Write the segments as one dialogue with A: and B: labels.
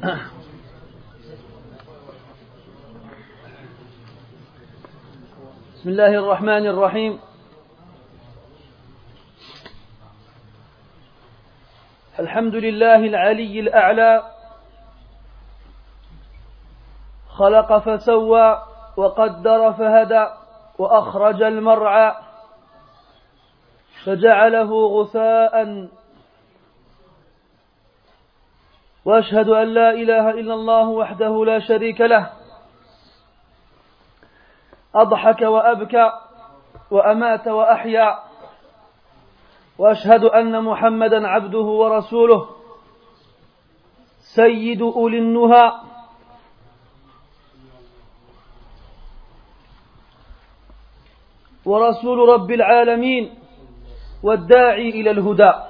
A: بسم الله الرحمن الرحيم. الحمد لله العلي الأعلى. خلق فسوى وقدر فهدى وأخرج المرعى. فجعله غثاء وأشهد أن لا إله إلا الله وحده لا شريك له. أضحك وأبكى وأمات وأحيا. وأشهد أن محمدا عبده ورسوله. سيد أولي النهى. ورسول رب العالمين. والداعي إلى الهدى.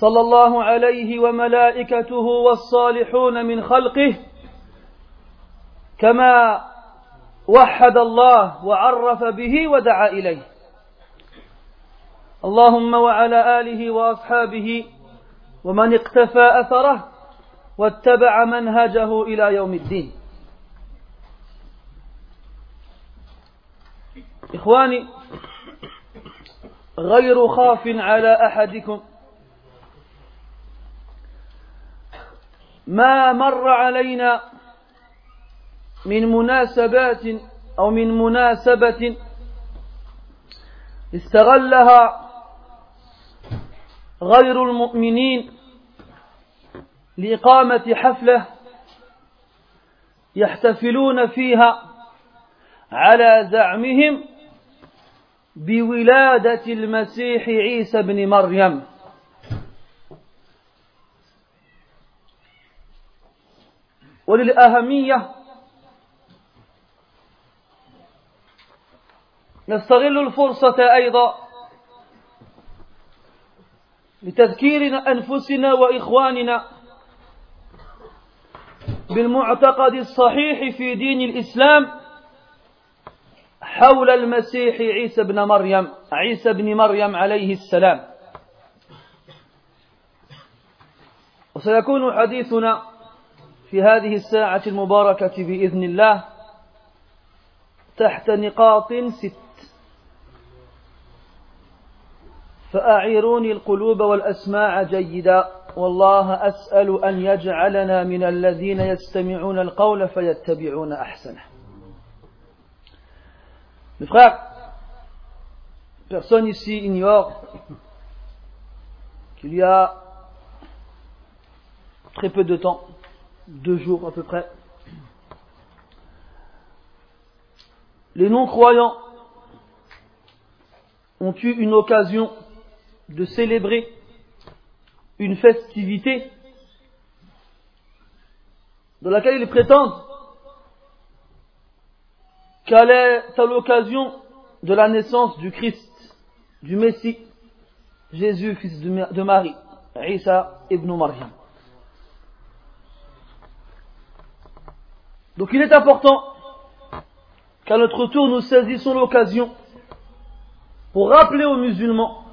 A: صلى الله عليه وملائكته والصالحون من خلقه كما وحد الله وعرف به ودعا إليه. اللهم وعلى آله وأصحابه ومن اقتفى أثره واتبع منهجه إلى يوم الدين. إخواني غير خاف على أحدكم. ما مر علينا من مناسبات أو من مناسبة استغلها غير المؤمنين لإقامة حفلة يحتفلون فيها على زعمهم بولادة المسيح عيسى بن مريم. وللأهمية. نستغل الفرصة أيضا لتذكير أنفسنا وإخواننا بالمعتقد الصحيح في دين الإسلام حول المسيح عيسى بن مريم عيسى بن مريم عليه السلام. وسيكون حديثنا في هذه الساعة المباركة بإذن الله تحت نقاط ست. فأعيروني القلوب والأسماع جيدا. والله أسأل أن يجعلنا من الذين يستمعون القول فيتبعون أحسنه. Mes frères, personne ici ignore qu'il y a très peu de temps, deux jours à peu près, les non-croyants ont eu une occasion de célébrer une festivité dans laquelle ils prétendent qu'elle est à l'occasion de la naissance du Christ, du Messie, Jésus, fils de Marie, Isa ibn Maryam. Donc il est important qu'à notre tour nous saisissons l'occasion pour rappeler aux musulmans,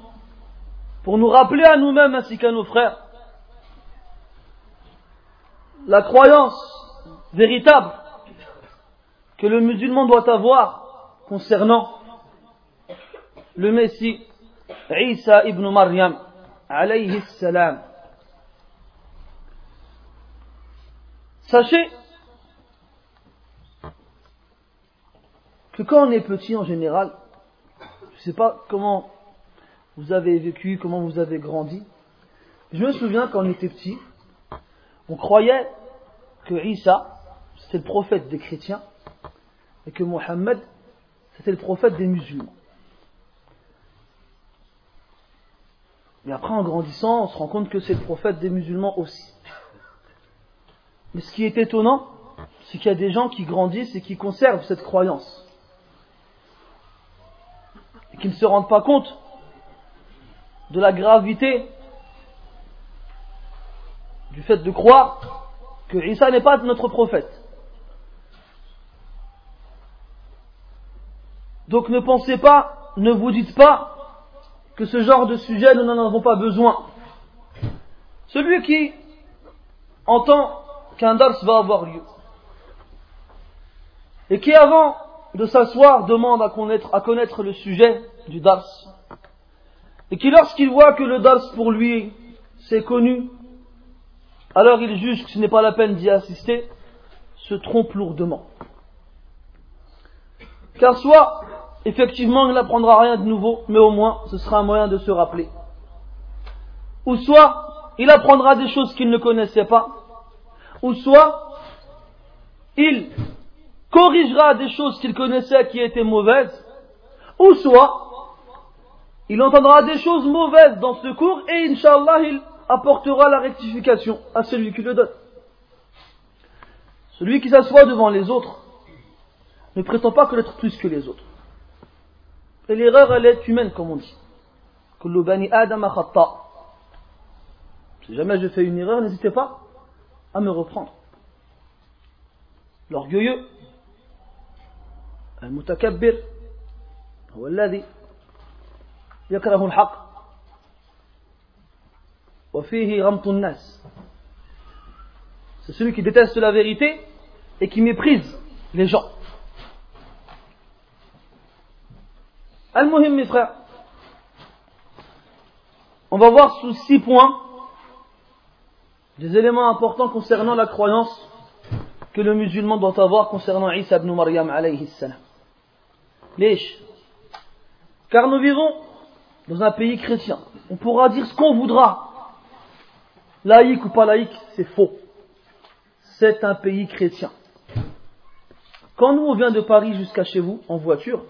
A: pour nous rappeler à nous-mêmes ainsi qu'à nos frères, la croyance véritable que le musulman doit avoir concernant le Messie Isa ibn Maryam alayhi salam. Sachez que quand on est petit en général, je ne sais pas comment vous avez vécu, comment vous avez grandi, je me souviens quand on était petit, on croyait que Isa, c'était le prophète des chrétiens, et que Mohammed, c'était le prophète des musulmans. Mais après, en grandissant, on se rend compte que c'est le prophète des musulmans aussi. Mais ce qui est étonnant, c'est qu'il y a des gens qui grandissent et qui conservent cette croyance. Et qui ne se rendent pas compte de la gravité du fait de croire que Isa n'est pas notre prophète. Donc ne pensez pas, ne vous dites pas que ce genre de sujet, nous n'en avons pas besoin. Celui qui entend qu'un dars va avoir lieu, et qui avant de s'asseoir demande à connaître, le sujet du dars, et qui lorsqu'il voit que le dars pour lui c'est connu, alors il juge que ce n'est pas la peine d'y assister, se trompe lourdement. Car soit, effectivement, il n'apprendra rien de nouveau, mais au moins, ce sera un moyen de se rappeler. Ou soit, il apprendra des choses qu'il ne connaissait pas. Ou soit, il corrigera des choses qu'il connaissait qui étaient mauvaises. Ou soit, il entendra des choses mauvaises dans ce cours et, Inch'Allah, il apportera la rectification à celui qui le donne. Celui qui s'assoit devant les autres ne prétend pas connaître plus que les autres. Et l'erreur, elle est humaine, comme on dit. Si jamais je fais une erreur, n'hésitez pas à me reprendre. L'orgueilleux, المتكبر هو الذي يكره الحق وفيه غمط الناس c'est celui qui déteste la vérité et qui méprise les gens. Al-Muhim, mes frères, on va voir sous six points des éléments importants concernant la croyance que le musulman doit avoir concernant Isa ibn Maryam alayhi salam. Lèche. Car nous vivons dans un pays chrétien. On pourra dire ce qu'on voudra. Laïque ou pas laïque, c'est faux c'est un pays chrétien. Quand nous on vient de Paris jusqu'à chez vous en voiture,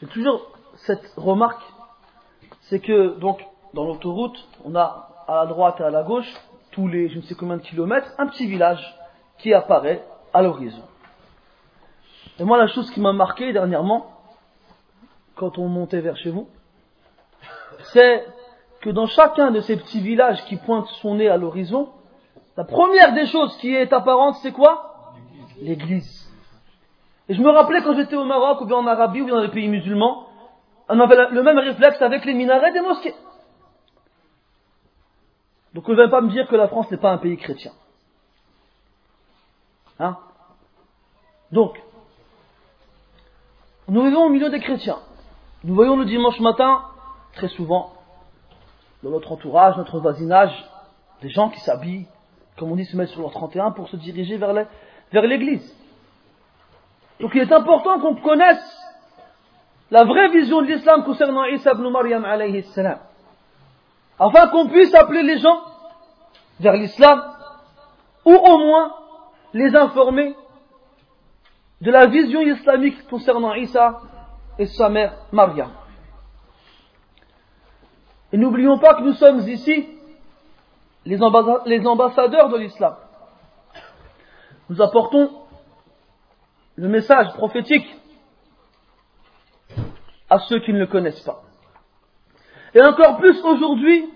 A: j'ai toujours cette remarque, c'est que donc dans l'autoroute, on a à la droite et à la gauche, tous les je ne sais combien de kilomètres, un petit village qui apparaît à l'horizon. Et moi la chose qui m'a marqué dernièrement, quand on montait vers chez vous, c'est que dans chacun de ces petits villages qui pointent son nez à l'horizon, la première des choses qui est apparente, c'est quoi? L'église. Et je me rappelais quand j'étais au Maroc, ou bien en Arabie, ou bien dans les pays musulmans, on avait le même réflexe avec les minarets des mosquées. Donc ne vient pas me dire que la France n'est pas un pays chrétien. Hein? Donc, nous vivons au milieu des chrétiens. Nous voyons le dimanche matin, très souvent, dans notre entourage, notre voisinage, des gens qui s'habillent comme on dit, se mettre sur leur 31 pour se diriger vers l'église. Donc il est important qu'on connaisse la vraie vision de l'islam concernant Isa ibn Maryam alayhi salam. Afin qu'on puisse appeler les gens vers l'islam ou au moins les informer de la vision islamique concernant Isa et sa mère Maryam. Et n'oublions pas que nous sommes ici les ambassadeurs de l'islam. Nous apportons le message prophétique à ceux qui ne le connaissent pas. Et encore plus aujourd'hui,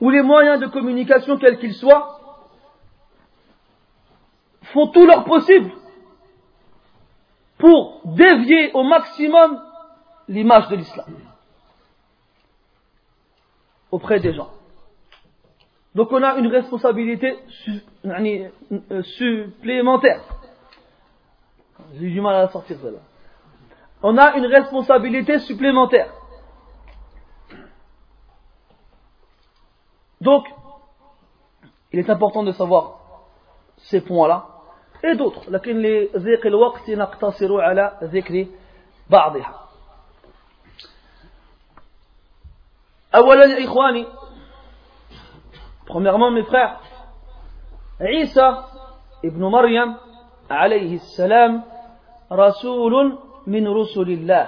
A: où les moyens de communication, quels qu'ils soient, font tout leur possible pour dévier au maximum l'image de l'islam auprès des gens. Donc on a une responsabilité euh, supplémentaire. J'ai du mal à la sortir celle-là. On a une responsabilité supplémentaire. Donc, il est important de savoir ces points-là et d'autres. لكن لضيق الوقت نقتصر على ذكر بعضها. أولا يا إخواني Premièrement, mes frères, Isa ibn Maryam, alayhi salam, rasoulun min rusulillah,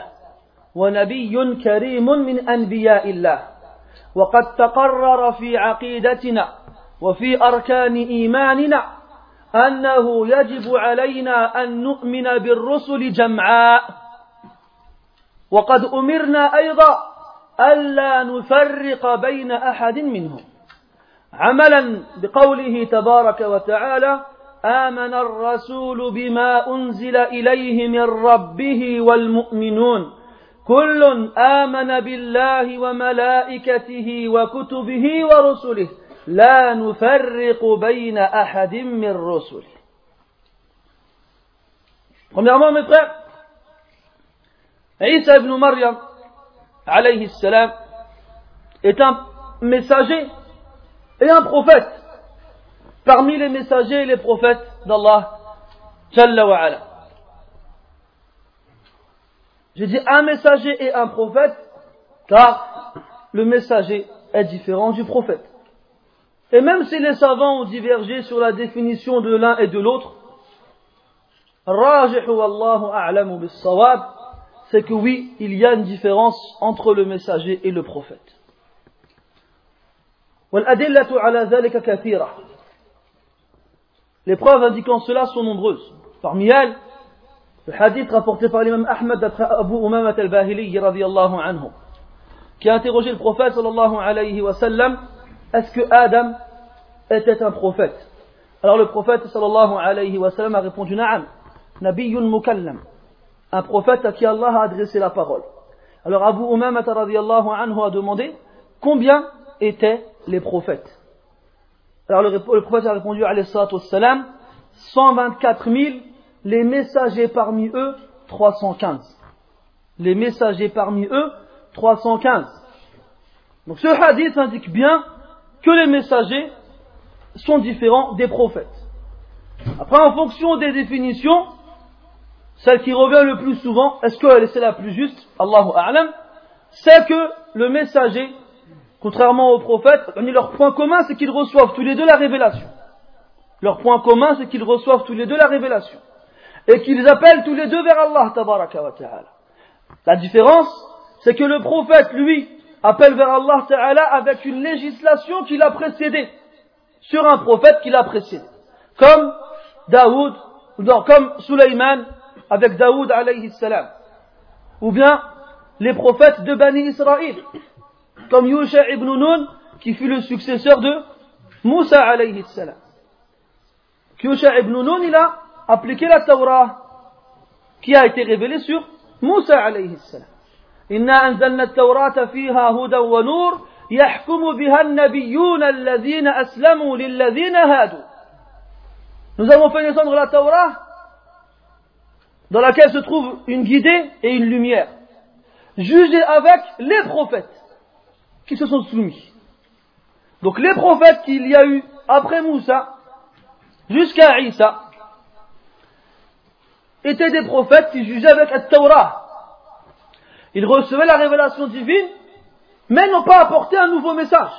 A: wa nabiyyun karimun min anbiya'illah, wa qad taqarrara fi aqidatina, wa fi arkani imanina, أنه يجب علينا أن نؤمن بالرسل جمعاء. وقد أمرنا أيضا ألا نفرق بين أحد منهم. عملا بقوله تبارك وتعالى آمن الرسول بما أنزل إليه من ربه والمؤمنون. كل آمن بالله وملائكته وكتبه ورسله. لا نفرق بين أحد من رسله Premièrement, mes frères, Isa ibn Maryam, alayhi salam, est un messager et un prophète parmi les messagers et les prophètes d'Allah, Jalla wa ala. J'ai dit un messager et un prophète, car le messager est différent du prophète. Et même si les savants ont divergé sur la définition de l'un et de l'autre, c'est que oui, il y a une différence entre le messager et le prophète. Les preuves indiquant cela sont nombreuses. Parmi elles, le hadith rapporté par l'imam d'après Abu Umamat al-Bahili qui a interrogé le prophète sallallahu alayhi est-ce que Adam était un prophète Alors le prophète sallallahu alayhi wa sallam a répondu Na'am, nabiyyun mukallam, un prophète à qui Allah a adressé la parole. Alors Abu Umamat anhu a demandé combien étaient les prophètes? Alors le, prophète a répondu alayhi salam 124 000 les messagers parmi eux, 315. Les messagers parmi eux, 315. Donc ce hadith indique bien que les messagers sont différents des prophètes. Après, en fonction des définitions, celle qui revient le plus souvent, est-ce que c'est la plus juste? Allahu A'lam, c'est que le messager, contrairement aux prophètes, leur point commun, c'est qu'ils reçoivent tous les deux la révélation. Leur point commun, c'est qu'ils reçoivent tous les deux la révélation et qu'ils appellent tous les deux vers Allah wa ta'ala. La différence, c'est que le prophète, lui, appelle vers Allah ta'ala avec une législation qui l'a précédé, sur un prophète qui l'a précédé. Comme Daoud, ou comme Sulaiman avec Daoud alayhi salam. Ou bien les prophètes de Bani Israël, comme Yusha ibn Nun, qui fut le successeur de Moussa alayhi salam. Yusha ibn Nun, il a appliquer la Torah qui a été révélée sur Moussa alayhi salam. إنا أنزلنا التوراة فيها هدى ونور يحكم بها النبيون الذين أسلموا للذين هادوا Nous avons fait descendre la Torah dans laquelle se trouve une guidée et une lumière, jugée avec les prophètes qui se sont soumis. Donc les prophètes qu'il y a eu après Moussa jusqu'à Isa, étaient des prophètes qui jugeaient avec la Torah. Ils recevaient la révélation divine, mais n'ont pas apporté un nouveau message.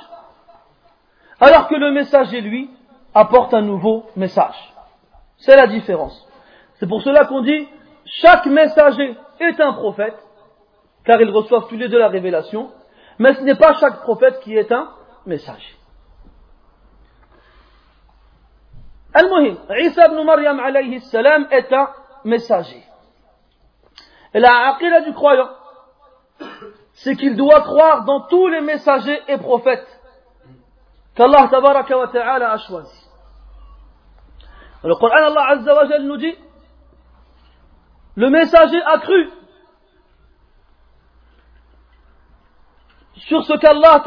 A: Alors que le messager, lui, apporte un nouveau message. C'est la différence. C'est pour cela qu'on dit, chaque messager est un prophète, car ils reçoivent tous les deux la révélation, mais ce n'est pas chaque prophète qui est un messager. Al-Muhim, Isa ibn Maryam alayhi salam est un messager. Et la aqidah du croyant, c'est qu'il doit croire dans tous les messagers et prophètes qu'Allah tabaraka wa ta'ala a choisi. Le Coran Allah Azza wa Jal nous dit le messager a cru sur ce qu'Allah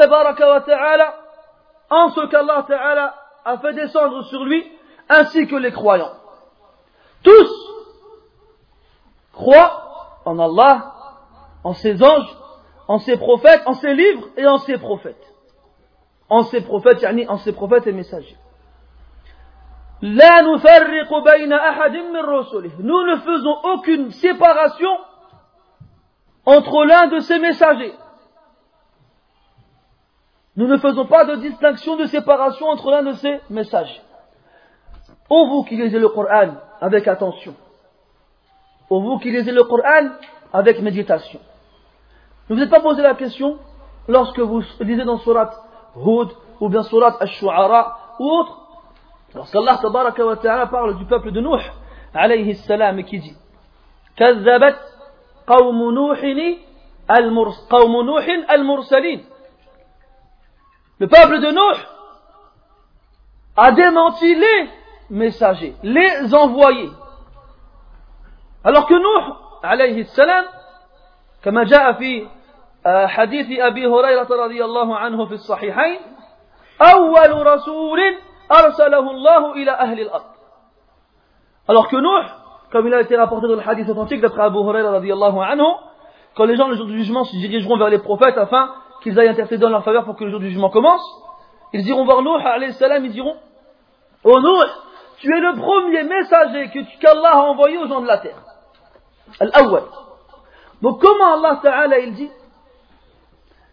A: en ce qu'Allah ta'ala a fait descendre sur lui ainsi que les croyants. Tous croit en Allah, en ses anges, en ses prophètes, en ses livres et en ses prophètes. En ses prophètes, en ses prophètes et messagers. Nous ne faisons aucune séparation entre l'un de ces messagers. Nous ne faisons pas de distinction de séparation entre l'un de ces messagers. Ô vous qui lisez le Coran avec attention, pour vous qui lisez le Coran avec méditation. Ne vous êtes pas posé la question lorsque vous lisez dans Surat Hud ou bien Surat Ash-Shu'ara ou autre. Lorsqu'Allah tabaraka wa ta'ala parle du peuple de Nuh alayhi salam et qui dit كذبت قوم نوح قوم نوح المرسلين Le peuple de Nuh a démenti les messagers, les envoyés. Alors que Nuh, alayhi salam, كما جاء في حديث أبي هريرة رضي الله عنه في الصحيحين أول رسول أرسله الله إلى أهل الأرض Alors que Nuh, comme il a été rapporté dans le hadith authentique d'après Abu Huraira radiallahu anhu, quand les gens le jour du jugement se dirigeront vers les prophètes afin qu'ils aillent intercéder en leur faveur pour que le jour du jugement commence, ils diront voir Nuh alayhi salam, ils diront Oh Nuh, tu es le premier messager qu'Allah a envoyé aux gens de la terre. Al-awwal. Donc comment Allah Ta'ala il dit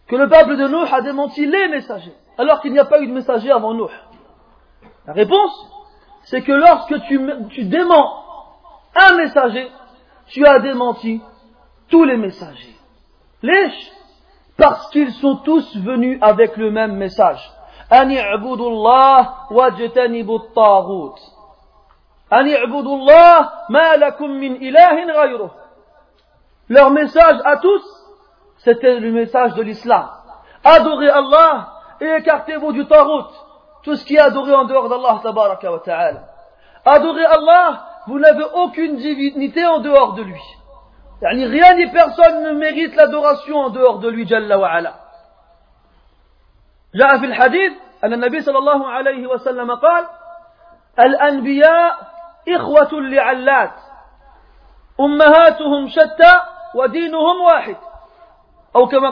A: que le peuple de Nuh a démenti les messagers, alors qu'il n'y a pas eu de messager avant Nuh La réponse, c'est que lorsque tu, tu déments un messager, tu as démenti tous les messagers. Lèche Parce qu'ils sont tous venus avec le même message. Leur message à tous, c'était le message de l'islam. Adorez Allah et écartez-vous du tarout, tout ce qui est adoré en dehors d'Allah tabaraka wa ta'ala. Adorez Allah, vous n'avez aucune divinité en dehors de lui. يعني rien ni personne ne mérite l'adoration en dehors de lui جل وعلا جاء في الحديث أن النبي صلى الله عليه وسلم قال الأنبياء إخوة لعلات أمهاتهم شتى ودينهم واحد Ou comme.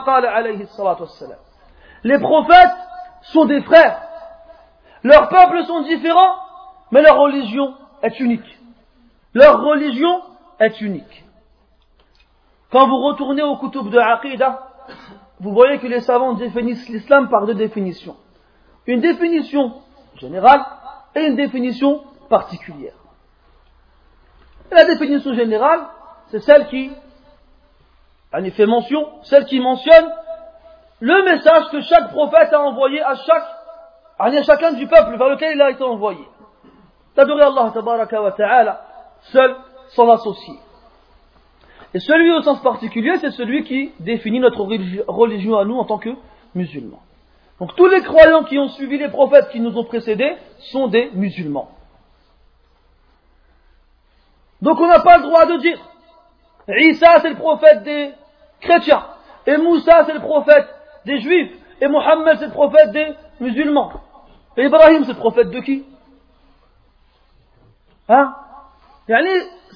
A: Les prophètes sont des frères. Leurs peuples sont différents, mais leur religion est unique. Leur religion est unique. Quand vous retournez au kutub de Aqidah, vous voyez que les savants définissent l'islam par deux définitions. Une définition générale et une définition particulière. La définition générale, c'est celle qui en fait mention, celle qui mentionne le message que chaque prophète a envoyé à chaque à chacun du peuple vers lequel il a été envoyé. D'adorer Allah wa ta'ala seul, sans associé. Et celui au sens particulier, c'est celui qui définit notre religion à nous en tant que musulmans. Donc tous les croyants qui ont suivi les prophètes qui nous ont précédés sont des musulmans. Donc on n'a pas le droit de dire Isa c'est le prophète des chrétiens et Moussa c'est le prophète des juifs et Mohammed c'est le prophète des musulmans. Et Ibrahim c'est le prophète de qui? Hein?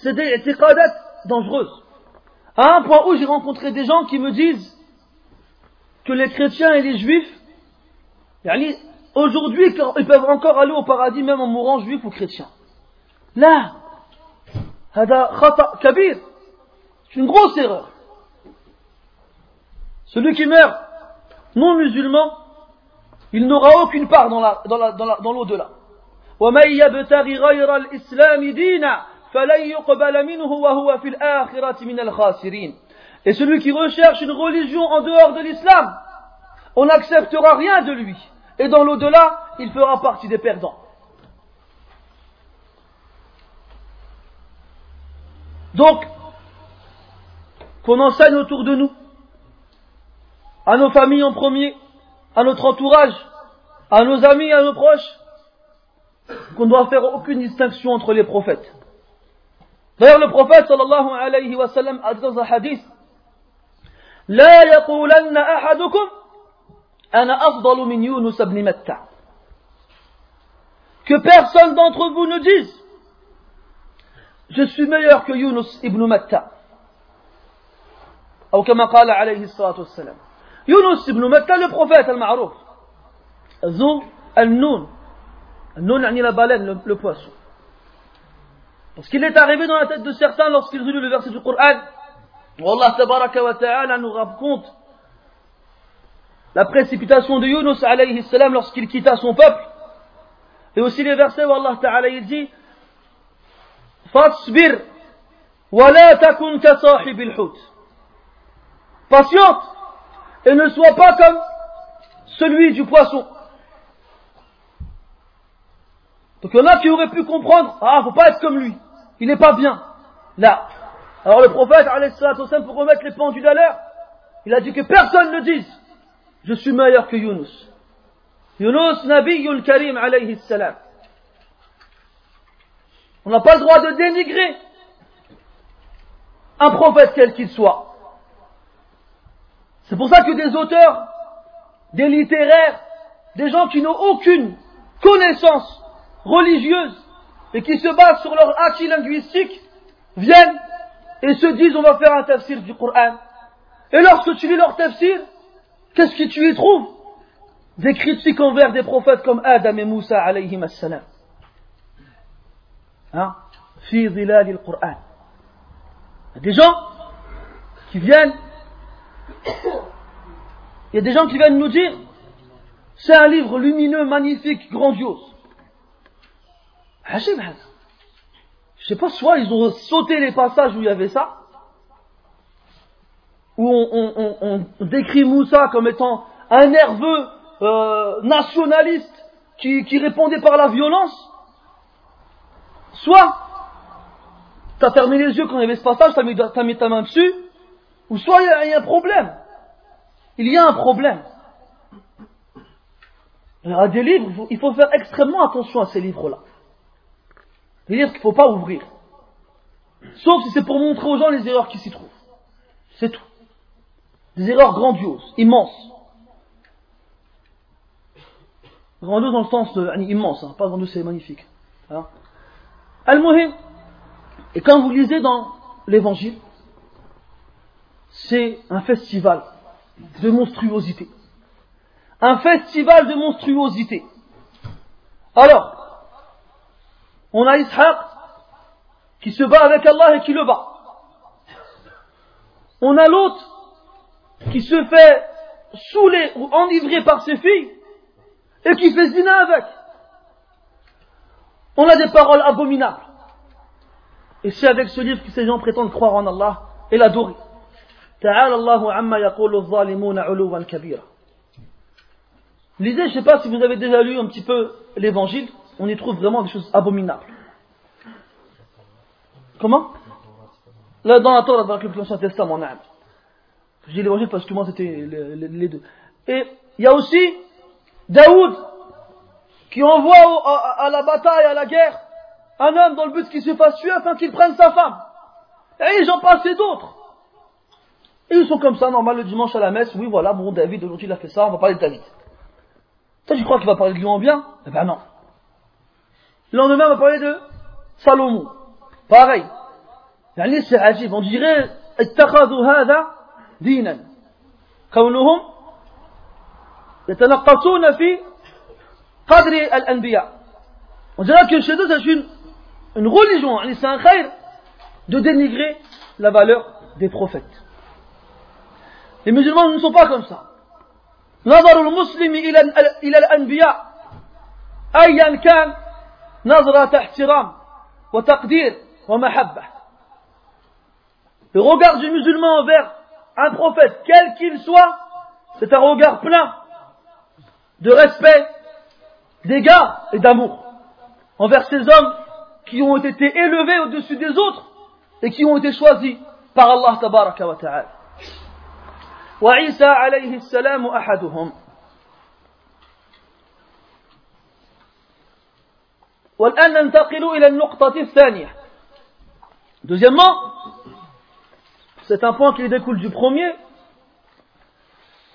A: C'est des étiqadat dangereuses. À un point où j'ai rencontré des gens qui me disent que les chrétiens et les juifs, aujourd'hui, ils peuvent encore aller au paradis même en mourant juif ou chrétien. Là. C'est une grosse erreur. Celui qui meurt non musulman, il n'aura aucune part dans l'au-delà. Et celui qui recherche une religion en dehors de l'islam, on n'acceptera rien de lui. Et dans l'au-delà, il fera partie des perdants. Donc, qu'on enseigne autour de nous, à nos familles en premier, à notre entourage, à nos amis, à nos proches, qu'on ne doit faire aucune distinction entre les prophètes. D'ailleurs, le prophète sallallahu alayhi wa sallam a dit dans un hadith لا يقولن أحدكم أنا أفضل من يونس بن متى Que personne d'entre vous ne dise Je suis meilleur que Yunus ibn Matta. أو كما قال عليه الصلاة والسلام Yunus ibn Matta, le prophète, al-Ma'rouf. Zou al-Nun. Al-Nun, la baleine, le, le poisson. Parce qu'il est arrivé dans la tête de certains lorsqu'ils ont lu le verset du Coran. Allah ta'ala nous raconte la précipitation de Yunus alayhi salam lorsqu'il quitta son peuple. Et aussi les versets où Allah ta'ala dit Fasbir wa la takun ka sahib al Patiente et ne sois pas comme celui du poisson. Donc il y en a qui auraient pu comprendre, ah, faut pas être comme lui, il n'est pas bien. Là. Alors le prophète, pour remettre les pendules à l'heure, il a dit que personne ne dise, je suis meilleur que Yunus. Yunus, Nabiyul Karim, alayhi salam. On n'a pas le droit de dénigrer un prophète quel qu'il soit. C'est pour ça que des auteurs, des littéraires, des gens qui n'ont aucune connaissance religieuse et qui se basent sur leur acquis linguistique viennent et se disent on va faire un tafsir du Coran. Et lorsque tu lis leur tafsir, qu'est-ce que tu y trouves? Des critiques envers des prophètes comme Adam et Moussa alayhim assalam. Hein? Fi des gens qui viennent, il y a des gens qui viennent nous dire, c'est un livre lumineux, magnifique, grandiose. Je sais pas, soit ils ont sauté les passages où il y avait ça, où on, décrit Moussa comme étant un nerveux euh, nationaliste qui, répondait par la violence, soit tu as fermé les yeux quand il y avait ce passage, tu as, mis ta main dessus, ou soit il y, a un problème. Il y a un problème. Il des livres, il faut faire extrêmement attention à ces livres-là. Des livres qu'il ne faut pas ouvrir. Sauf si c'est pour montrer aux gens les erreurs qui s'y trouvent. C'est tout. Des erreurs grandioses, immenses. Grandiose dans le sens de, immense, hein, pas grandiose c'est magnifique. Hein. Al-Muhim, et quand vous lisez dans l'évangile, c'est un festival de monstruosité. Un festival de monstruosité. Alors, on a Ishaq qui se bat avec Allah et qui le bat. On a l'autre qui se fait saouler ou enivrer par ses filles et qui fait zina avec. On a des paroles abominables. Et c'est avec ce livre que ces gens prétendent croire en Allah et l'adorer. Lisez, je sais pas si vous avez déjà lu un petit peu l'évangile, on y trouve vraiment des choses abominables. Comment? Là, dans la Torah, dans l'Ancien Testament, on a. Dis l'évangile parce que moi c'était les deux. Et il y a aussi Daoud qui envoie à la bataille, à la guerre, un homme dans le but qu'il se fasse tuer afin qu'il prenne sa femme. Et j'en passe d'autres. Et ils sont comme ça, normal, le dimanche à la messe, oui, voilà, bon, David, aujourd'hui, il a fait ça, on va parler de David. Toi, tu crois qu'il va parler de lui en bien Eh ben non. Le lendemain, on va parler de Salomon. Pareil. c'est agib. On dirait, اتخذوا هذا دينا كونهم يتنقصون في قدر الأنبياء on dirait que chez eux c'est une une religion, c'est un khair, de dénigrer la valeur des prophètes. Les musulmans ne sont pas comme ça. نظر المسلم إلى إلى الأنبياء أيا كان نظرة احترام وتقدير ومحبة. Le regard du musulman envers un prophète, quel qu'il soit, c'est un regard plein de respect, d'égard et d'amour envers ces hommes qui ont été élevés au-dessus des autres et qui ont été choisis par Allah tabaraka wa ta'ala. وعيسى عليه السلام أحدهم. والآن ننتقل إلى النقطة الثانية. Deuxièmement, c'est un point qui découle du premier.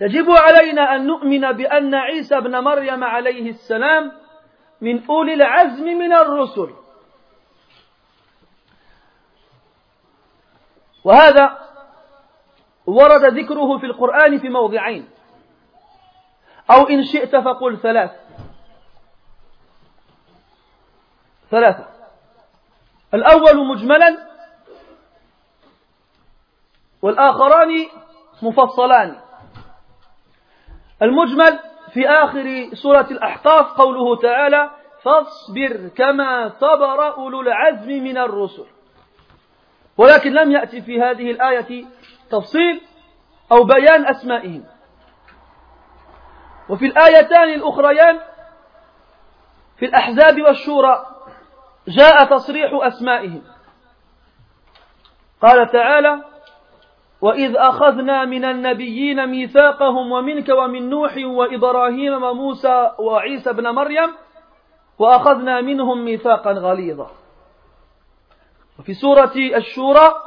A: يجب علينا أن نؤمن بأن عيسى ابن مريم عليه السلام من أولي العزم من الرسل. وهذا ورد ذكره في القرآن في موضعين. أو إن شئت فقل ثلاث. ثلاثة. الأول مجملا والآخران مفصلان. المجمل في آخر سورة الأحقاف قوله تعالى فاصبر كما صبر أولو العزم من الرسل ولكن لم يأتي في هذه الآية تفصيل أو بيان أسمائهم. وفي الآيتان الأخريان في الأحزاب والشورى جاء تصريح أسمائهم. قال تعالى وإذ أخذنا من النبيين ميثاقهم ومنك ومن نوح وإبراهيم وموسى وعيسى بن مريم وأخذنا منهم ميثاقا غليظا. وفي سورة الشورى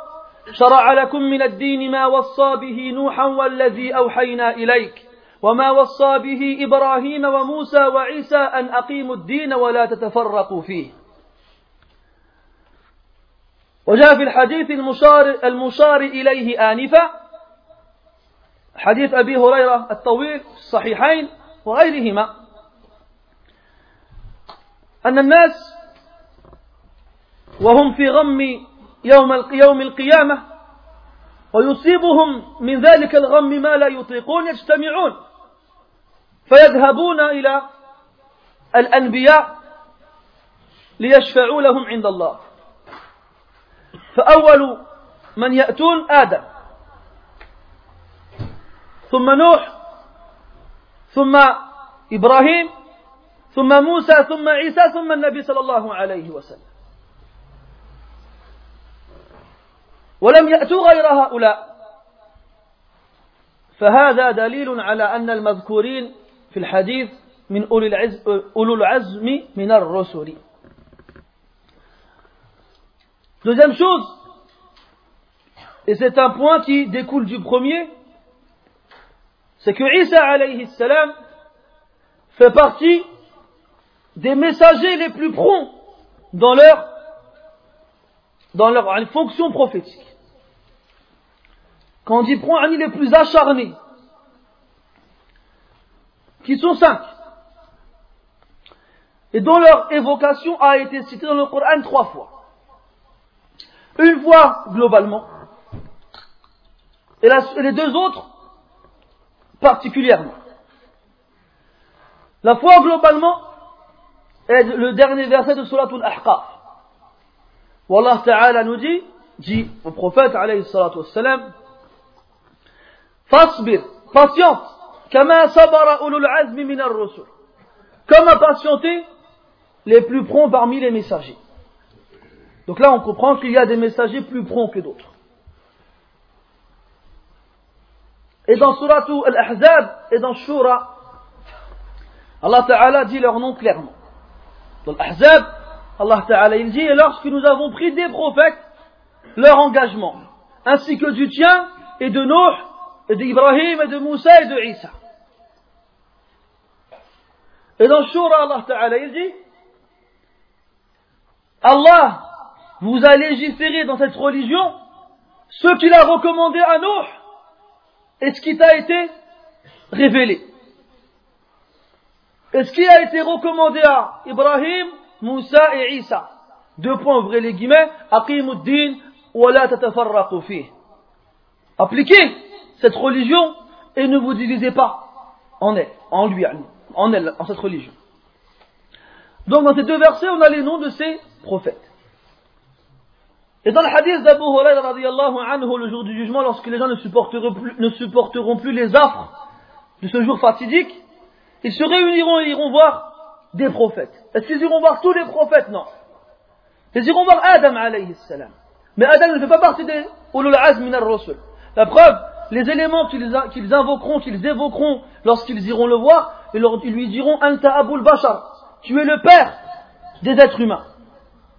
A: شرع لكم من الدين ما وصى به نوحا والذي أوحينا إليك وما وصى به إبراهيم وموسى وعيسى أن أقيموا الدين ولا تتفرقوا فيه. وجاء في الحديث المشار, المشار إليه آنفا حديث أبي هريرة الطويل الصحيحين وغيرهما أن الناس وهم في غم يوم يوم القيامة ويصيبهم من ذلك الغم ما لا يطيقون يجتمعون فيذهبون إلى الأنبياء ليشفعوا لهم عند الله. فأول من يأتون آدم ثم نوح ثم إبراهيم ثم موسى ثم عيسى ثم النبي صلى الله عليه وسلم. ولم يأتوا غير هؤلاء فهذا دليل على أن المذكورين في الحديث من أولو العزم من الرسل Deuxième chose, et c'est un point qui découle du premier, c'est que Isa alayhi salam fait partie des messagers les plus prompts dans leur, dans leur fonction prophétique. Quand on dit on dit les plus acharnés, qui sont cinq, et dont leur évocation a été citée dans le Coran trois fois. Une fois globalement, et, les deux autres particulièrement. La foi globalement est le dernier verset de Surat al-Ahqaf. Où Allah Ta'ala nous dit, dit au prophète alayhi salatu wassalam, Fasbir, patiente, kama sabara ulul azmi min ar-rusul. Comme a patienté les plus prompts parmi les messagers. Donc là, on comprend qu'il y a des messagers plus prompts que d'autres. Et dans Surah Al-Ahzab et dans Shura, Allah Ta'ala dit leur nom clairement. Dans l'Ahzab, Allah Ta'ala il dit, et lorsque nous avons pris des prophètes, leur engagement, ainsi que du tien et de Nuh, et d'Ibrahim, et de Moussa et de Isa. Et dans Shura, Allah Ta'ala il dit, Allah vous a légiféré dans cette religion ce qu'il a recommandé à Nuh et ce qui t'a été révélé. Et ce qui a été recommandé à Ibrahim, Moussa et Isa. Deux points, ouvrez les guillemets. Aqimuddin wa la tatafarraqu Appliquez cette religion et ne vous divisez pas en elle, en lui, en elle, en cette religion. Donc dans ces deux versets, on a les noms de ces prophètes. Et dans le hadith d'Abu Huraira anhu, le jour du jugement, lorsque les gens ne supporteront, plus, les affres de ce jour fatidique, ils se réuniront et iront voir des prophètes. Est-ce qu'ils iront voir tous les prophètes? Non. Ils iront voir Adam alayhi salam. Mais Adam ne fait pas partie des ulul azm min rasul La preuve, les éléments qu'ils invoqueront, qu'ils évoqueront lorsqu'ils iront le voir, ils, lui diront Anta Abul Bashar, tu es le père des êtres humains.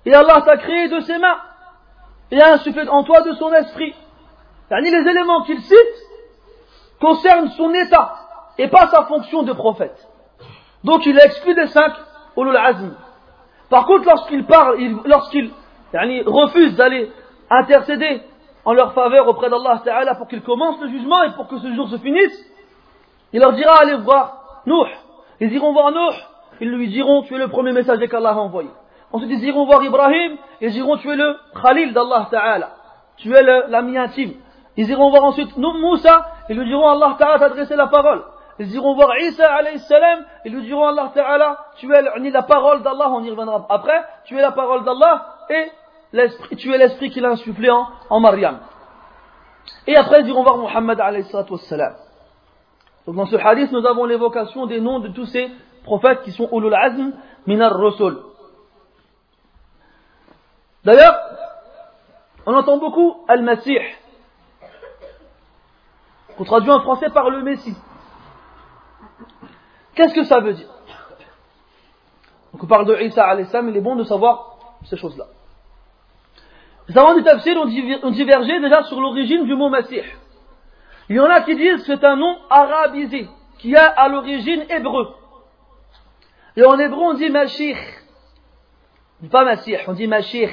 A: Et Allah t'a créé de ses mains et a insufflé en toi de son esprit. Les éléments qu'il cite concernent son état et pas sa fonction de prophète. Donc il exclut les cinq ulul azm. Par contre, lorsqu'il parle, lorsqu'il refuse d'aller intercéder en leur faveur auprès d'Allah Ta'ala pour qu'il commence le jugement et pour que ce jour se finisse, il leur dira allez voir Nuh. Ils iront voir Nuh, ils lui diront tu es le premier messager qu'Allah a envoyé. Ensuite, ils iront voir Ibrahim, ils diront tu es le Khalil d'Allah Ta'ala. Tu es l'ami intime. Ils iront voir ensuite Moussa, ils lui diront Allah Ta'ala t'a adressé la parole. Ils iront voir Isa alayhi salam, ils lui diront Allah Ta'ala, tu es la parole d'Allah, on y reviendra après, tu es la parole d'Allah et tu es l'esprit qu'il a insufflé en, en Maryam. Et après, ils iront voir Muhammad alayhi. Donc dans ce hadith, nous avons l'évocation des noms de tous ces prophètes qui sont ulul azm minar rusul. D'ailleurs, on entend beaucoup Al-Masih, qu'on traduit en français par le Messie. Qu'est-ce que ça veut dire? On parle de Isa al-Islam, il est bon de savoir ces choses-là. Les savants du tafsir ont divergé déjà sur l'origine du mot Masih. Il y en a qui disent que c'est un nom arabisé, qui a à l'origine hébreu. Et en hébreu, on dit Mashir. Pas Masih, on dit Mashir.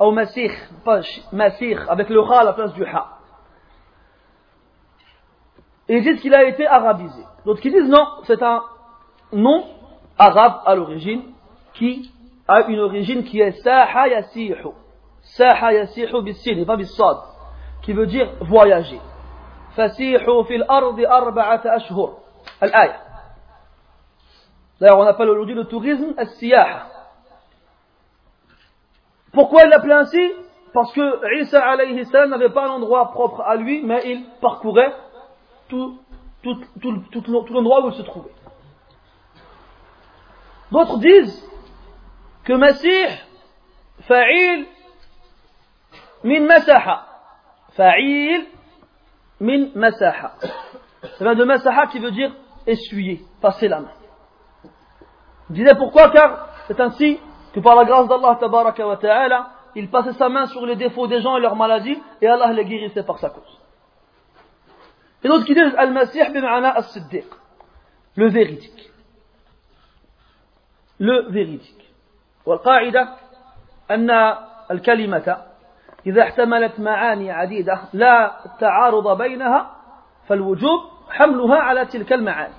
A: Ou Masih, pas Masir, avec le Ra à la place du Ha. Ils disent qu'il a été arabisé. D'autres qui disent non, c'est un nom arabe à l'origine qui a une origine qui est Saha Yasihu. Saha Yasihu bis-sin et pas. Qui veut dire voyager. Fasihu fil ardi arba'ata ashhur. Al-aya. D'ailleurs, on appelle aujourd'hui le tourisme as-siyaha. Pourquoi il l'appelait ainsi? Parce que Isa alayhi salam n'avait pas un endroit propre à lui, mais il parcourait tout, tout, tout, tout l'endroit où il se trouvait. D'autres disent que Masih, fa'il min masaha. Fa'il min masaha. Ça de masaha qui veut dire essuyer, passer la main. Il disait pourquoi Car c'est ainsi que par la grâce d'Allah tabaraka wa ta'ala, il passait sa main sur les défauts des gens et leurs maladies et Allah les guérissait par sa cause. Et d'autres qui disent Al-Masih bim'ana as-Siddiq, le véridique. Le véridique. والقاعدة أن الكلمة إذا احتملت معاني عديدة لا تعارض بينها فالوجوب حملها على تلك المعاني.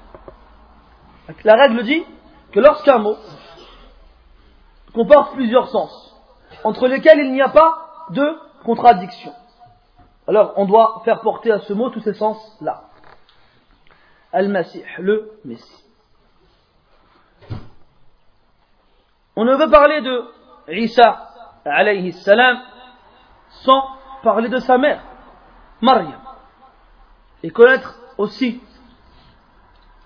A: La règle dit que lorsqu'un mot comporte plusieurs sens, entre lesquels il n'y a pas de contradiction, alors on doit faire porter à ce mot tous ces sens-là. Al-Masih, le Messie. On ne veut parler de Isa alayhi salam sans parler de sa mère, Maryam. Et connaître aussi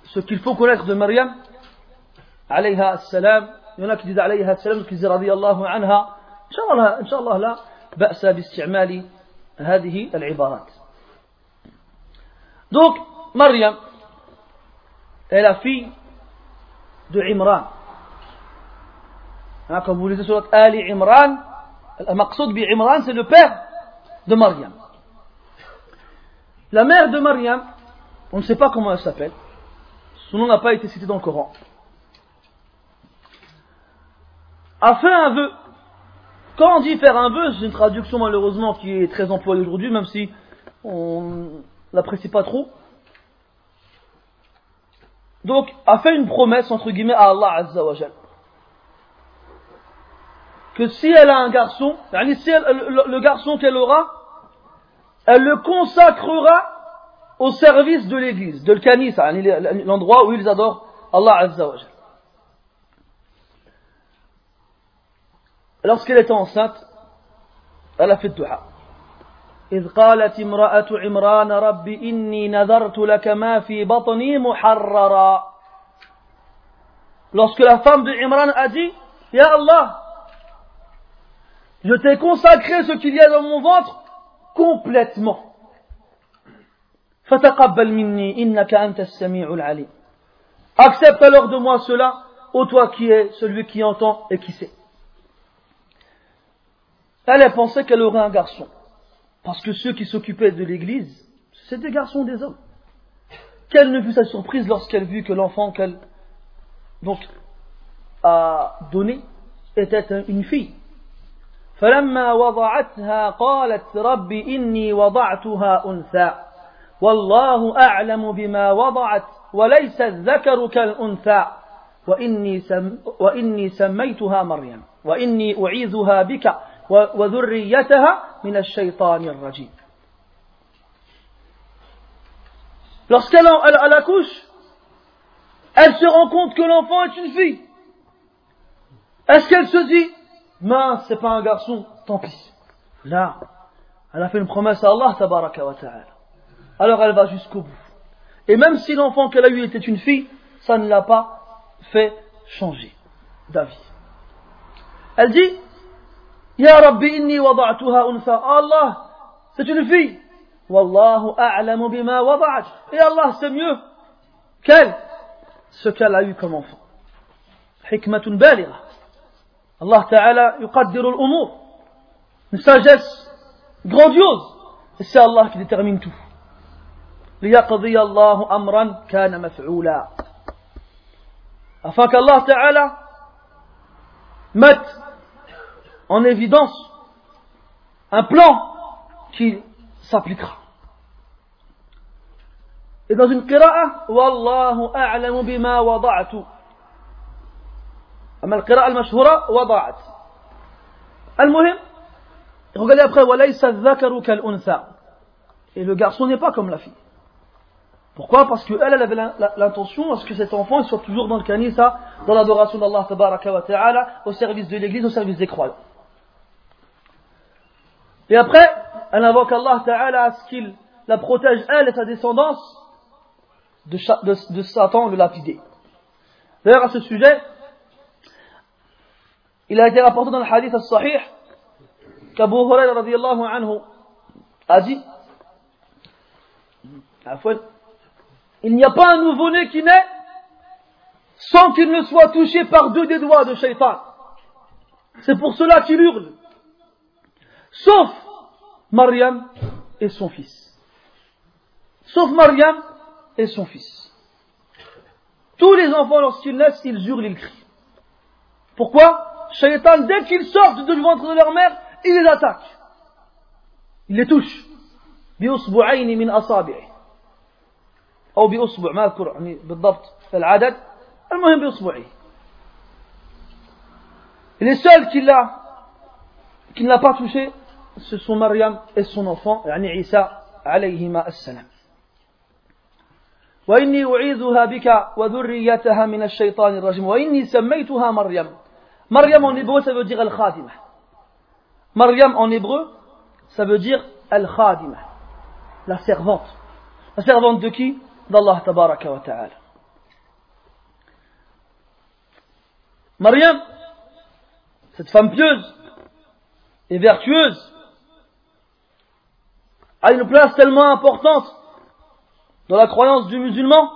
A: ce qu'il faut connaître de Maryam alayha salam. Il y en a qui disent alayha salam, qui disent radiyallahu anha. Inch'Allah, Inch'Allah la ba'sa باستعمال هذه العبارات. Donc, Maryam est la fille de Imran. Hein, comme vous lisez sur Ali Imran, Maqsoud bi Imran, c'est le père de Maryam. La mère de Maryam, on ne sait pas comment elle s'appelle. Son nom n'a pas été cité dans le Coran. A fait un vœu. Quand on dit faire un vœu, c'est une traduction malheureusement qui est très employée aujourd'hui, même si on l'apprécie pas trop. Donc, a fait une promesse entre guillemets à Allah Azza wa que si elle a un garçon, si le, garçon qu'elle aura, elle le consacrera au service de l'église, de l'Kanisa, l'endroit où ils adorent Allah Azza wa Lorsqu'elle était enceinte, elle a fait dua. إذ قالت امرأة عمران رب إني نذرت لك ما في بطني محررا Lorsque la femme de Imran a dit, Ya Allah, je t'ai consacré ce qu'il y a dans mon ventre complètement. Accepte alors de moi cela, ô toi qui es celui qui entend et qui sait. Elle a pensé qu'elle aurait un garçon, parce que ceux qui s'occupaient de l'église, c'est des garçons, des hommes. Quelle ne fut sa surprise lorsqu'elle vit que l'enfant qu'elle donc a donné était une fille. فلما وضعتها قالت رب إني وضعتها أنثى. والله أعلم بما وضعت وليس الذكر كالأنثى. وإني, سم وإني سميتها مريم. وإني أعيذها بك وذريتها من الشيطان الرجيم. Lorsqu'elle elle, elle accouche, elle se rend compte que l'enfant est une fille. Est-ce qu'elle se dit, mince, c'est pas un garçon, tant pis. Là, elle a fait une promesse à Allah, tabaraka wa ta'ala. Alors elle va jusqu'au bout. Et même si l'enfant qu'elle a eu était une fille, ça ne l'a pas fait changer d'avis. Elle dit, Ya Rabbi inni wada'tuha unsa. Allah, c'est une fille. Wallahu a'lamu bima wada'at. Et Allah sait mieux qu'elle ce qu'elle a eu comme enfant. Hikmatun balira. Allah Ta'ala yuqaddiru al-umur. Une sagesse grandiose. Et c'est Allah qui détermine tout. ليقضي الله أمرا كان مفعولا afin qu'Allah Ta'ala mette en évidence un plan qui s'appliquera. Et dans une qira'a, Wallahu a'lamu bima wada'tu. أما القراءة المشهورة وضعت المهم regardez après وليس الذكر كالأنثى et le garçon n'est pas comme la fille pourquoi Parce qu'elle, elle avait l'intention à ce que cet enfant soit toujours dans le kanisa, dans l'adoration d'Allah wa ta'ala, au service de l'église, au service des croyants. Et après, elle invoque Allah ta'ala à ce qu'il la protège, elle et sa descendance, de, de, de Satan le lapidé. D'ailleurs, à ce sujet, il a été rapporté dans le hadith al-sahih qu'Abu a dit, il n'y a pas un nouveau-né qui naît sans qu'il ne soit touché par deux des doigts de shaitan. C'est pour cela qu'il hurle. Sauf Mariam et son fils. Sauf Mariam et son fils. Tous les enfants, lorsqu'ils naissent, ils hurlent, ils crient. Pourquoi? Shaitan, dès qu'ils sortent du ventre de leur mère, il les attaque. Il les touche. min أو بأصبع ما أذكر يعني بالضبط العدد المهم بأصبعه Les seuls qui l'a qui ne l'a pas touché, ce sont Maryam et son enfant, يعني عيسى عليهما السلام. وإني أعيذها بك وذريتها من الشيطان الرجيم وإني سميتها مريم. Mariam en hébreu, ça veut dire Al-Khadima. Mariam en hébreu, ça veut dire Al-Khadima, la servante. La servante de qui? D'Allah Tabaraka wa Ta'ala. Mariam, cette femme pieuse et vertueuse, a une place tellement importante dans la croyance du musulman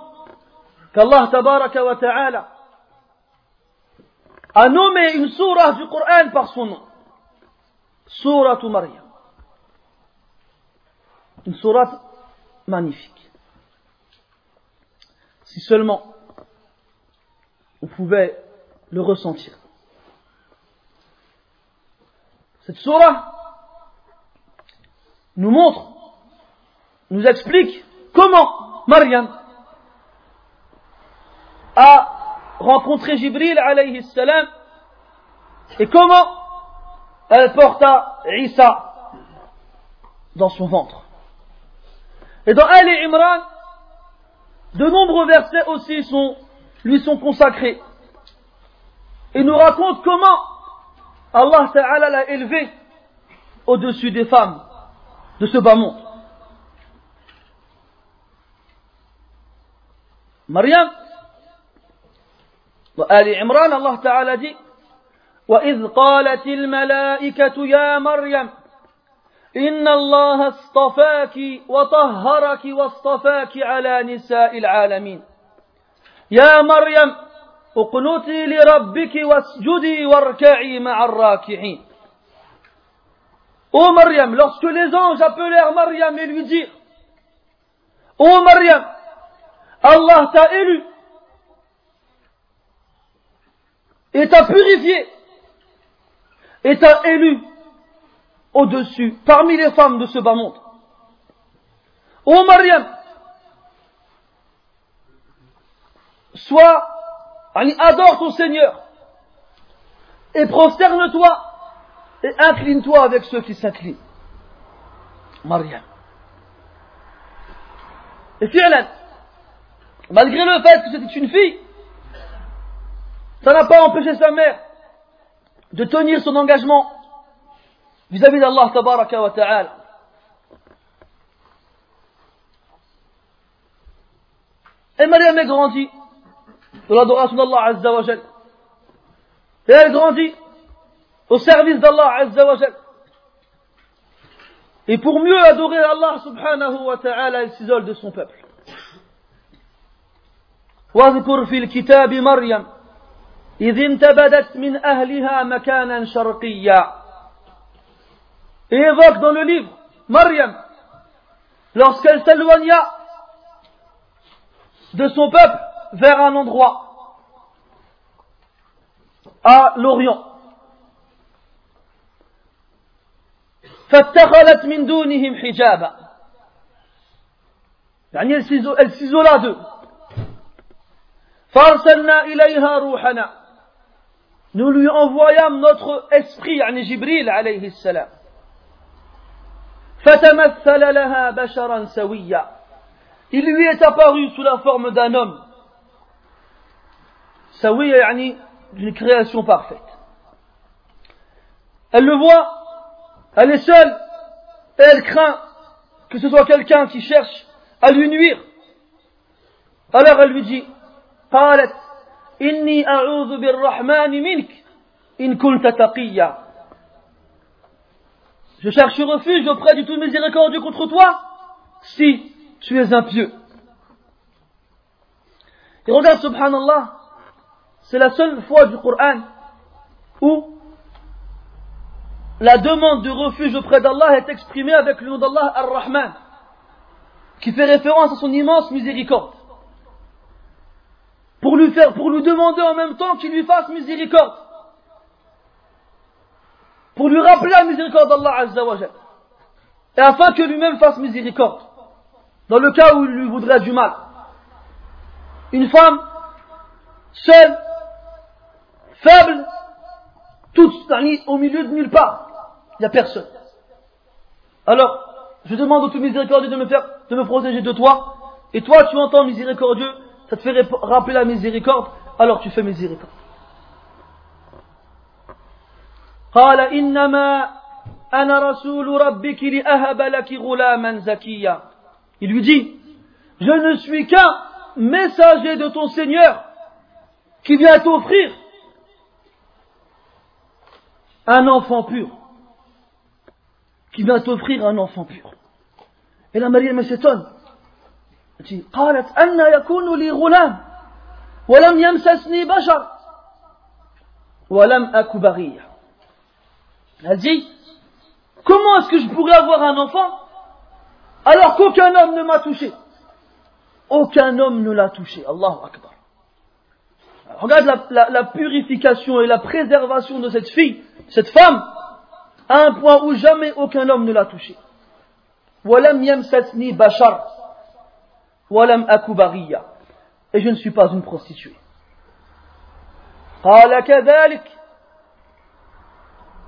A: qu'Allah Tabaraka wa Ta'ala a nommé une sourate du Coran par son nom. Sourate Mariam. Une sourate magnifique. Si seulement on pouvait le ressentir. Cette surah nous montre, nous explique comment Mariam a rencontré Jibril alayhi salam et comment elle porta Isa dans son ventre. Et dans Ali Imran, de nombreux versets aussi lui sont consacrés. Et nous raconte comment Allah Ta'ala l'a élevé au-dessus des femmes de ce bas monde. Maryam, وآل عمران الله تعالى دي وإذ قالت الملائكة يا مريم إن الله اصطفاك وطهرك واصطفاك على نساء العالمين. يا مريم اقنتي لربك واسجدي واركعي مع الراكعين. Ô Mariam, lorsque les anges appelèrent Mariam et lui dirent Ô Mariam, Allah t'a élu. Et t'a purifié et élu au-dessus, parmi les femmes de ce bas monde. Ô Mariam, sois, adore ton Seigneur, et prosterne-toi, et incline-toi avec ceux qui s'inclinent. Mariam. Et malgré le fait que c'était une fille, ça n'a pas empêché sa mère de tenir son engagement vis-à-vis d'Allah tabaraka wa ta'ala. Et Mariam est grandie de l'adoration d'Allah Azza wa Jal. Et elle grandit au service d'Allah Azza wa Jal. Et pour mieux adorer Allah subhanahu wa ta'ala, elle s'isole de son peuple. واذكر في الكتاب مريم إذ انتبذت من أهلها مكانا شرقيا évoque dans le livre Mariam lorsqu'elle s'éloigna de son peuple vers un endroit à l'Orient. فاتخذت من دونهم حجابا يعني elle s'isola d'eux فارسلنا إليها روحنا nous lui envoyâmes notre esprit, yani Jibril alayhi salam. Il lui est apparu sous la forme d'un homme. Sawiya yani d'une création parfaite. Elle le voit, elle est seule, et elle craint que ce soit quelqu'un qui cherche à lui nuire. Alors elle lui dit, إني أعوذ بالرحمن منك إن كنت تقيا Je cherche refuge auprès du tout miséricordieux contre toi si tu es impieux. Et regarde, subhanallah, c'est la seule fois du Coran où la demande de refuge auprès d'Allah est exprimée avec le nom d'Allah Ar-Rahman, qui fait référence à son immense miséricorde. Pour lui faire, pour lui demander en même temps qu'il lui fasse miséricorde. Pour lui rappeler la miséricorde d'Allah Azza Et afin que lui-même fasse miséricorde. Dans le cas où il lui voudrait du mal. Une femme, seule, faible, toute au milieu de nulle part. Il n'y a personne. Alors, je demande au tout miséricordieux de me faire, de me protéger de toi. Et toi, tu entends miséricordieux, ça te fait rappeler la miséricorde, alors tu fais miséricorde. قال إنما أنا رسول ربك لأهب لك غلاما زكيا Il lui dit, je ne suis qu'un messager de ton Seigneur qui vient t'offrir un enfant pur. Qui vient t'offrir un enfant pur. Et la Marie, elle s'étonne. Elle dit, قالت أن يكون لي غلام ولم يمسسني بشر ولم أك بغيا Elle dit, comment est-ce que je pourrais avoir un enfant alors qu'aucun homme ne m'a touché Aucun homme ne l'a touché. Allahu Akbar. Regarde la, purification et la préservation de cette fille, cette femme, à un point où jamais aucun homme ne l'a touché. Walam yamsasni bashar. Walam akubariya. Et je ne suis pas une prostituée. قال كذلك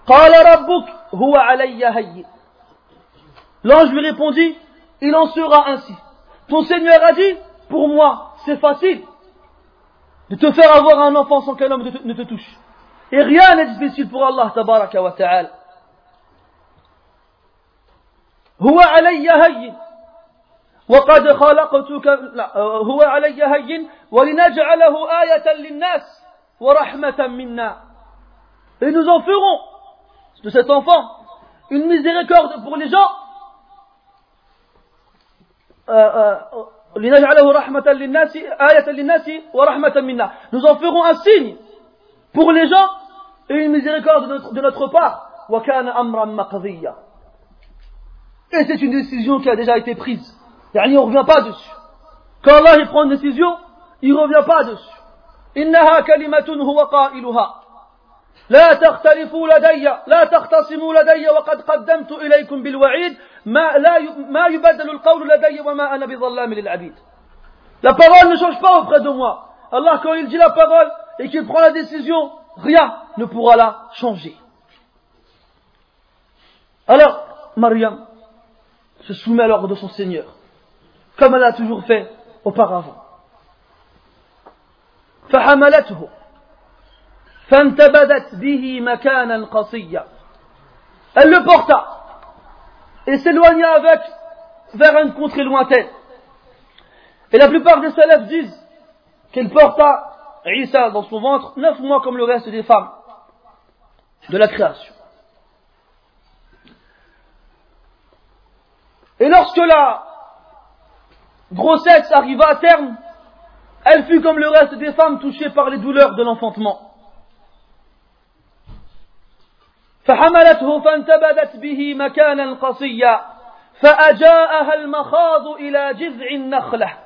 A: قال ربك هو علي هين L'ange lui répondit, il en sera ainsi. Ton Seigneur a dit, pour moi, c'est facile de te faire avoir un enfant sans qu'un homme ne te touche. Et rien n'est difficile pour Allah, tabaraka wa ta'ala. هو علي هين وقد خلقتك هو علي هين ولنجعله آية للناس ورحمة منا Et nous en ferons de cet enfant une miséricorde pour les gens لنجعله رحمة للناس آية للناس ورحمة منا nous en ferons un signe pour les gens et une miséricorde de notre, de notre part وكان أمرا مقضيا et c'est une décision qui a déjà été prise يعني on revient pas dessus quand Allah il prend une décision il revient pas dessus إنها كلمة هو قائلها لا تختلفوا لدي لا تختصموا لدي وقد قدمت إليكم بالوعيد ما, لا ما يبدل القول لدي وما أنا بظلام للعبيد La parole ne change pas auprès de moi. Allah, quand il dit la parole et qu'il prend la décision, rien ne pourra la changer. Alors, Mariam se soumet à l'ordre de son Seigneur, comme elle a toujours fait auparavant. فحملته فانتبذت به مكانا قصيا Elle le porta et s'éloigna avec vers une contrée lointaine. Et la plupart des salafs disent qu'elle porta Isa dans son ventre neuf mois comme le reste des femmes de la création. Et lorsque la grossesse arriva à terme, elle fut comme le reste des femmes touchée par les douleurs de l'enfantement. فحملته فانتبذت به مكانا قصيا فأجاءها المخاض إلى جذع النخلة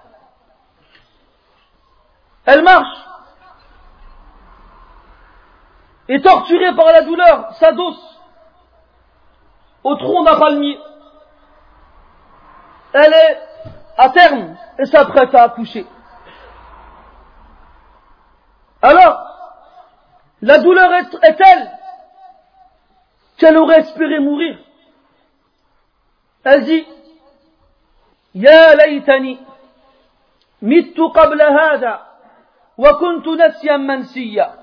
A: Elle marche. Et torturée par la douleur, s'adosse au tronc d'un palmier. Elle est à terme et s'apprête à accoucher. Alors, la douleur est, telle qu'elle aurait espéré mourir. Elle dit, Ya laytani, mittu qabla hada, wa kuntu mansiya.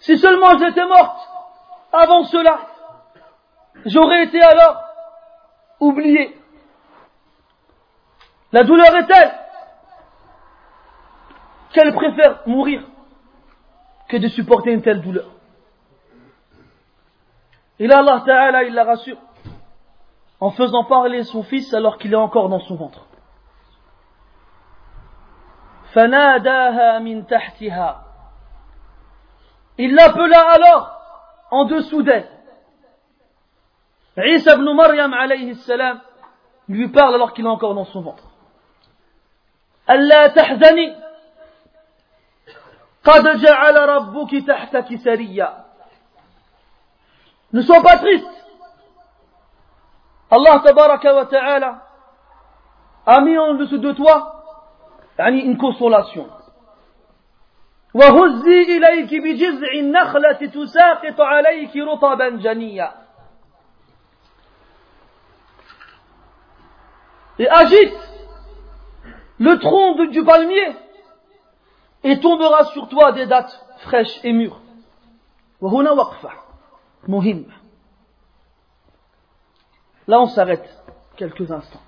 A: Si seulement j'étais morte avant cela, j'aurais été alors oubliée. La douleur est telle qu'elle préfère mourir que de supporter une telle douleur. Et là, Allah Ta'ala, il la rassure en faisant parler son fils alors qu'il est encore dans son ventre. Il l'appela alors en dessous d'elle. Isa ibn Maryam alayhi salam lui parle alors qu'il est encore dans son ventre. Allah tahzani قد جعل ربك تحتك سريا Ne sois pas triste. Allah tabaraka wa ta'ala a mis en dessous de toi يعني une consolation. وهزي إليك بجذع النخلة تساقط عليك رطبا جنيا Et agite le tronc du palmier et tombera sur toi des dates fraîches et mûres. Là, on s'arrête quelques instants.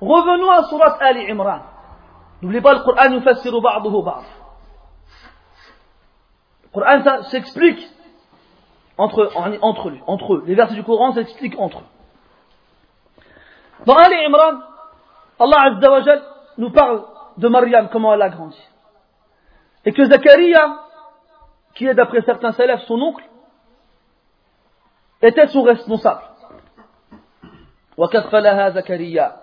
A: Revenons à Surat Ali Imran. N'oubliez pas le Coran, nous fassiru ba'duhu ba'd. Le Coran s'explique entre, entre, entre eux. Les versets du Coran s'expliquent entre eux. Dans Ali Imran, Allah Azza wa Jalla nous parle de Maryam, comment elle a grandi. Et que Zachariah, qui est d'après certains salafs son oncle, était son responsable. وكفلها زكريا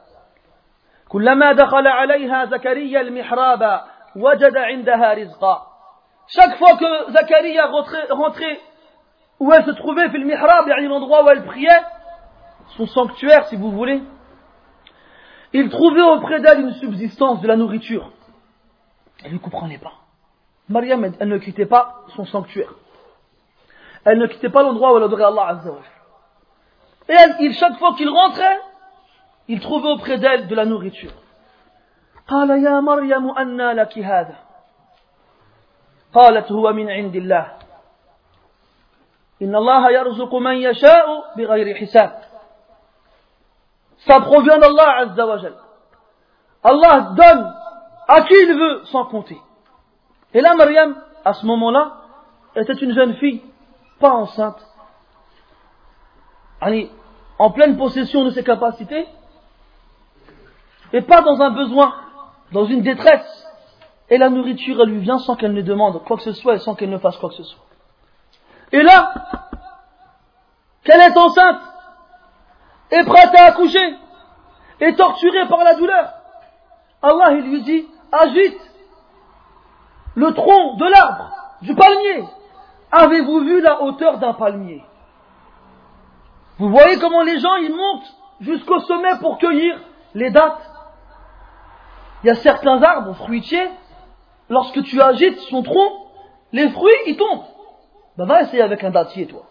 A: كلما دخل عليها زكريا المحراب وجد عندها رزقا chaque fois que Zacharia rentrait, rentrait où elle se trouvait, fait le mihrab, l'endroit où elle priait, son sanctuaire si vous voulez, il trouvait auprès d'elle une subsistance de la nourriture. Elle ne comprenait pas. Mariam, elle, ne quittait pas son sanctuaire. Elle ne quittait pas l'endroit où elle adorait Allah Azza Et elle, chaque fois qu'il rentrait, il trouvait auprès d'elle de la nourriture. قال يا مريم أنى لك هذا قالت هو من عند الله إن الله يرزق من يشاء بغير حساب ça provient d'Allah Azza wa Allah donne à qui il veut sans compter. Et là, Mariam, à ce moment-là, était une jeune fille, pas enceinte, en pleine possession de ses capacités, et pas dans un besoin, dans une détresse. Et la nourriture, elle lui vient sans qu'elle ne demande quoi que ce soit et sans qu'elle ne fasse quoi que ce soit. Et là, qu'elle est enceinte, est prête à accoucher, est torturée par la douleur, Allah lui dit, agite le tronc de l'arbre, du palmier. Avez-vous vu la hauteur d'un palmier? Vous voyez comment les gens ils montent jusqu'au sommet pour cueillir les dates? Il y a certains arbres fruitiers, lorsque tu agites son tronc, les fruits ils tombent. Ben va essayer avec un dattier toi.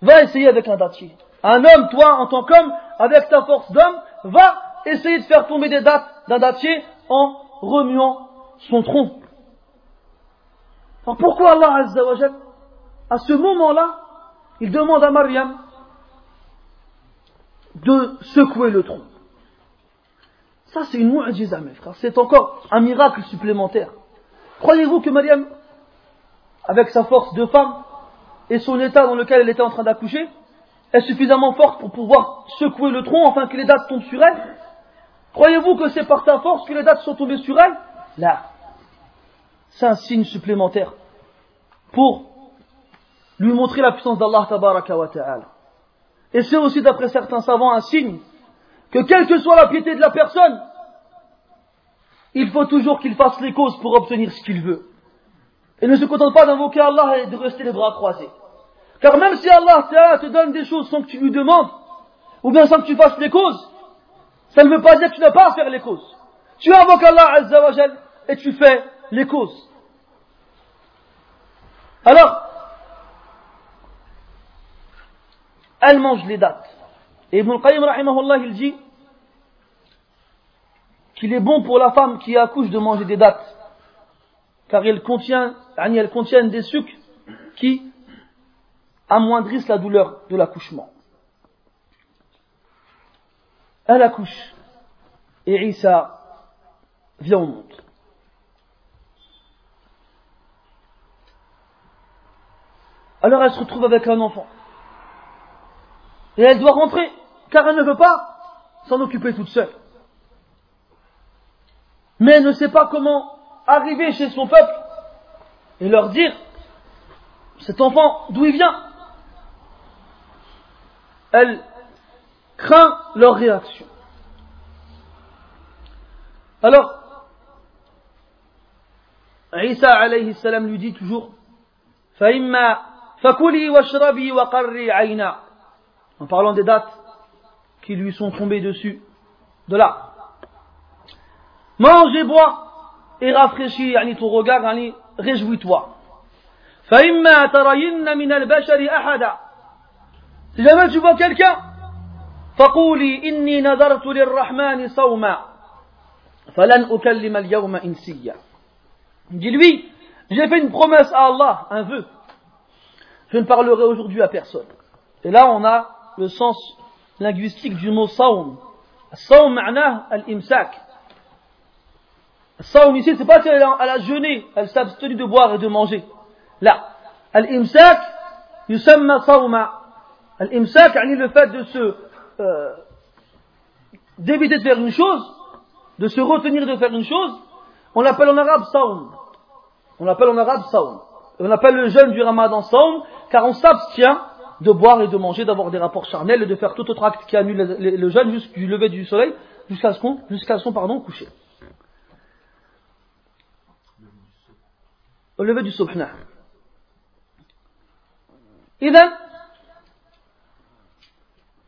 A: Va essayer avec un dattier. Un homme, toi, en tant qu'homme, avec ta force d'homme, va essayer de faire tomber des dates d'un dattier en remuant son tronc. Alors pourquoi Allah Azza wa à ce moment-là, il demande à Mariam de secouer le tronc? Ça, c'est une mu'jiza, mes frères. C'est encore un miracle supplémentaire. Croyez-vous que Mariam, avec sa force de femme et son état dans lequel elle était en train d'accoucher, est suffisamment forte pour pouvoir secouer le tronc afin que les dates tombent sur elle Croyez-vous que c'est par sa force que les dates sont tombées sur elle? Là. C'est un signe supplémentaire pour lui montrer la puissance d'Allah ta'ala. Et c'est aussi d'après certains savants un signe que quelle que soit la piété de la personne, il faut toujours qu'il fasse les causes pour obtenir ce qu'il veut. Et ne se contente pas d'invoquer Allah et de rester les bras croisés. Car même si Allah te donne des choses sans que tu lui demandes, ou bien sans que tu fasses les causes, ça ne veut pas dire que tu n'as pas à faire les causes. Tu invoques Allah Azza wa et tu fais les causes. Alors, elle mange les dates. Et Ibn rahimahullah, il dit qu'il est bon pour la femme qui accouche de manger des dates, car elles contiennent, elles contiennent des sucres qui amoindrissent la douleur de l'accouchement. Elle accouche, et Isa vient au monde. Alors elle se retrouve avec un enfant. Et elle doit rentrer, car elle ne veut pas s'en occuper toute seule. Mais elle ne sait pas comment arriver chez son peuple et leur dire, cet enfant, d'où il vient? Elle craint leur réaction. Alors, Isa alayhi salam lui dit toujours, en parlant des dates qui lui sont tombées dessus, de là. Mange et bois et rafraîchis yani ton regard, yani réjouis-toi. فإما ترين من البشر أحدا Si jamais tu vois quelqu'un, فقولي إني نذرت للرحمن صوما فلن أكلم اليوم إنسيا Dis-lui, j'ai fait une promesse à Allah, un vœu. Je ne parlerai aujourd'hui à personne. Et là, on a le sens linguistique du mot saum. Saum ma'na al-imsak. Saum ici, c'est pas qu'elle a, jeûné, elle s'est abstenue de boire et de manger. Là. Al-imsak, yusamma sauma. Al-imsak, le fait de se, euh, d'éviter de faire une chose, de se retenir de faire une chose, on l'appelle en arabe saum. On l'appelle en arabe saum. On appelle le jeûne du ramadan saum, car on s'abstient de boire et de manger, d'avoir des rapports charnels et de faire tout autre acte qui annule le, jeûne du lever du soleil jusqu'à ce jusqu'à son pardon coucher. Au lever du subh.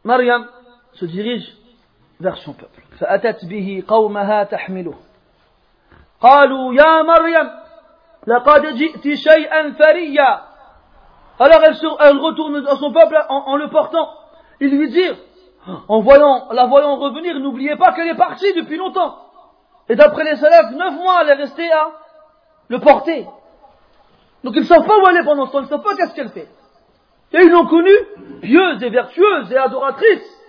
A: إذا Mariam se dirige vers son peuple. فأتت به قومها تحمله. قالوا يا مريم لقد جئت شيئا فريا alors elle, retourne à son peuple en, le portant. Il lui dit, en voyant, la voyant revenir, n'oubliez pas qu'elle est partie depuis longtemps. Et d'après les salafs, neuf mois, elle est restée à le porter. Donc ils ne savent pas où elle est pendant ce temps, ils ne savent pas qu'est-ce qu'elle fait. Et ils l'ont connue pieuse et vertueuse et adoratrice.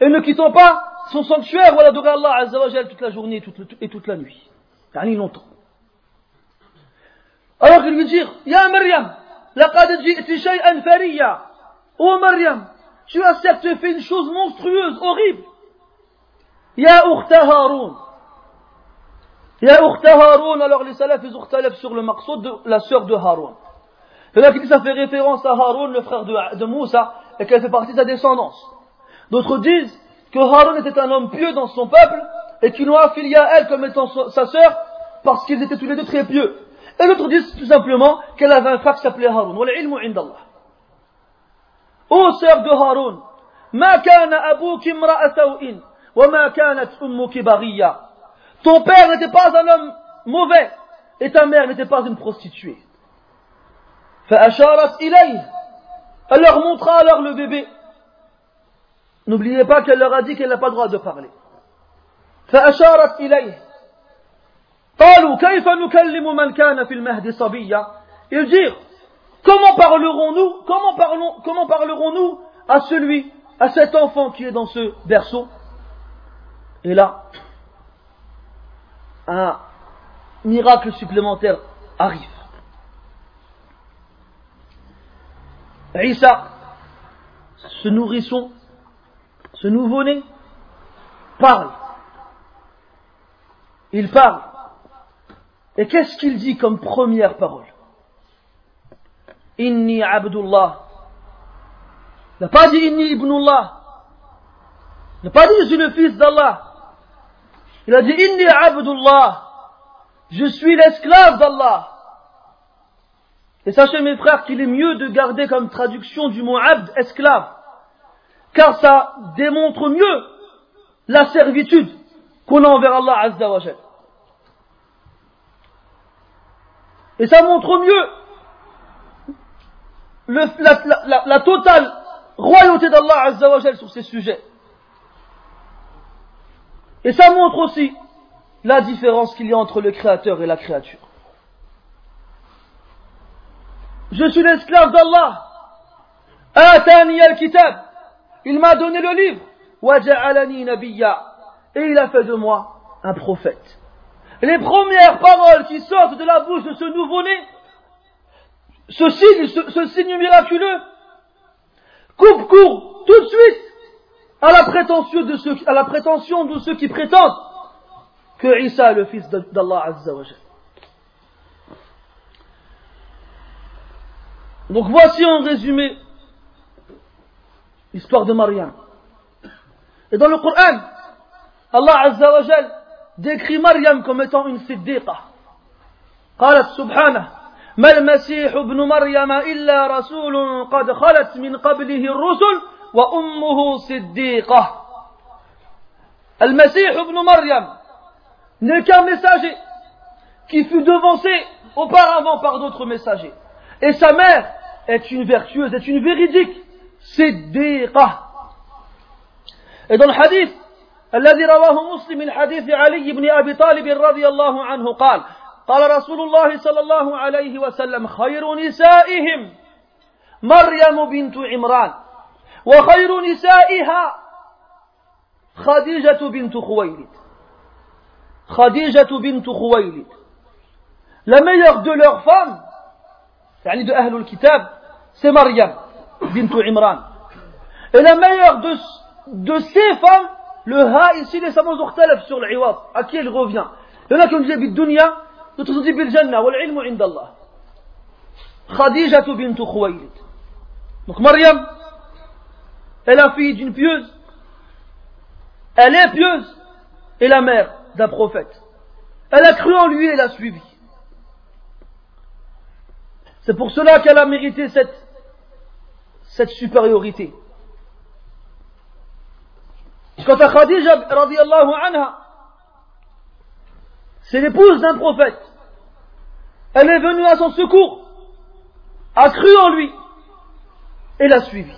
A: Et ne quittant pas son sanctuaire où elle Allah toute la journée et toute, la nuit. Yani longtemps. Alors qu'il lui dit, Ya Maryam, laqad ji'ti shay'an fariya. Oh Maryam, tu as certes fait une chose monstrueuse, horrible. Ya Ukhta Haroun. Ya Ukhta Haroun. Alors les salafs, ils sur le maqsoud de la sœur de Haroun. Qui disent ça fait référence à Haroun, le frère de, Moussa, et qu'elle fait partie de sa descendance. D'autres disent que Haroun était un homme pieux dans son peuple, et qu'ils l'ont affilié à elle comme étant sa sœur, parce qu'ils étaient tous les deux très pieux. Et l'autre dit tout simplement qu'elle avait un frère qui s'appelait Haroun. Ô sœur de Haroun, ma kana abouki imra'a saw'in, wa ma kanat ummuki baghiya. Ton père n'était pas un homme mauvais, et ta mère n'était pas une prostituée. فأشارت إليه. Elle leur montra alors le bébé. N'oubliez pas qu'elle leur a dit qu'elle n'a pas le droit de parler. فأشارت إليه. قالوا كيف نكلم من كان في المهد صبيا Ils dirent comment parlerons-nous comment parlons comment parlerons-nous à celui à cet enfant qui est dans ce berceau Et là un miracle supplémentaire arrive. Isa, ce nourrisson, ce nouveau-né, parle. Il parle. Et qu'est-ce qu'il dit comme première parole? Inni Abdullah. Il n'a pas dit Inni Ibnullah. Il n'a pas dit Je suis le fils d'Allah. Il a dit Inni abdullah. Je suis l'esclave d'Allah. Et sachez mes frères qu'il est mieux de garder comme traduction du mot abd, esclave. Car ça démontre mieux la servitude qu'on a envers Allah Azza wa Et ça montre mieux la, totale royauté d'Allah Azza sur ces sujets. Et ça montre aussi la différence qu'il y a entre le créateur et la créature. Je suis l'esclave d'Allah. Al-kitab. Il m'a donné le livre. Waja'alani nabiyya. Et il a fait de moi un prophète. Les premières paroles qui sortent de la bouche de ce nouveau-né, ce signe, ce, signe miraculeux, coupe court tout de suite à la prétention de ceux, qui prétendent que Isa est le fils d'Allah Azza Donc voici en résumé l'histoire de Mariam. Et dans le Coran, Allah Azza wa décrit Mariam comme étant une siddiqa. قالت سبحانه ما المسيح ابن مريم إلا رسول قد خلت من قبله الرسل وأمه صديقة المسيح ابن مريم n'est qu'un messager qui fut devancé auparavant par d'autres messagers. Et sa mère est une vertueuse, est une véridique, siddiqa. Et dans le hadith, الذي رواه مسلم من حديث علي بن أبي طالب رضي الله عنه قال قال رسول الله صلى الله عليه وسلم خير نسائهم مريم بنت عمران وخير نسائها خديجة بنت خويلد خديجة بنت خويلد La meilleure de leurs femmes, يعني de Ahlul Kitab, c'est Maryam, bintu Imran. Et la meilleure de, de ces femmes, le ha ici, les savants ont sur l'iwad. À qui elle revient Il y en a qui ont dit بالدنيا, d'autres ont dit بالجنة, والعلم عند الله. Khadija bint Khuwaylid. Donc Maryam est la fille d'une pieuse. Elle est pieuse et la mère d'un prophète. Elle a cru en lui et l'a suivi. C'est pour cela qu'elle a mérité cette, supériorité. Quant à Khadija, anha, c'est l'épouse d'un prophète. Elle est venue à son secours, a cru en lui et l'a suivi.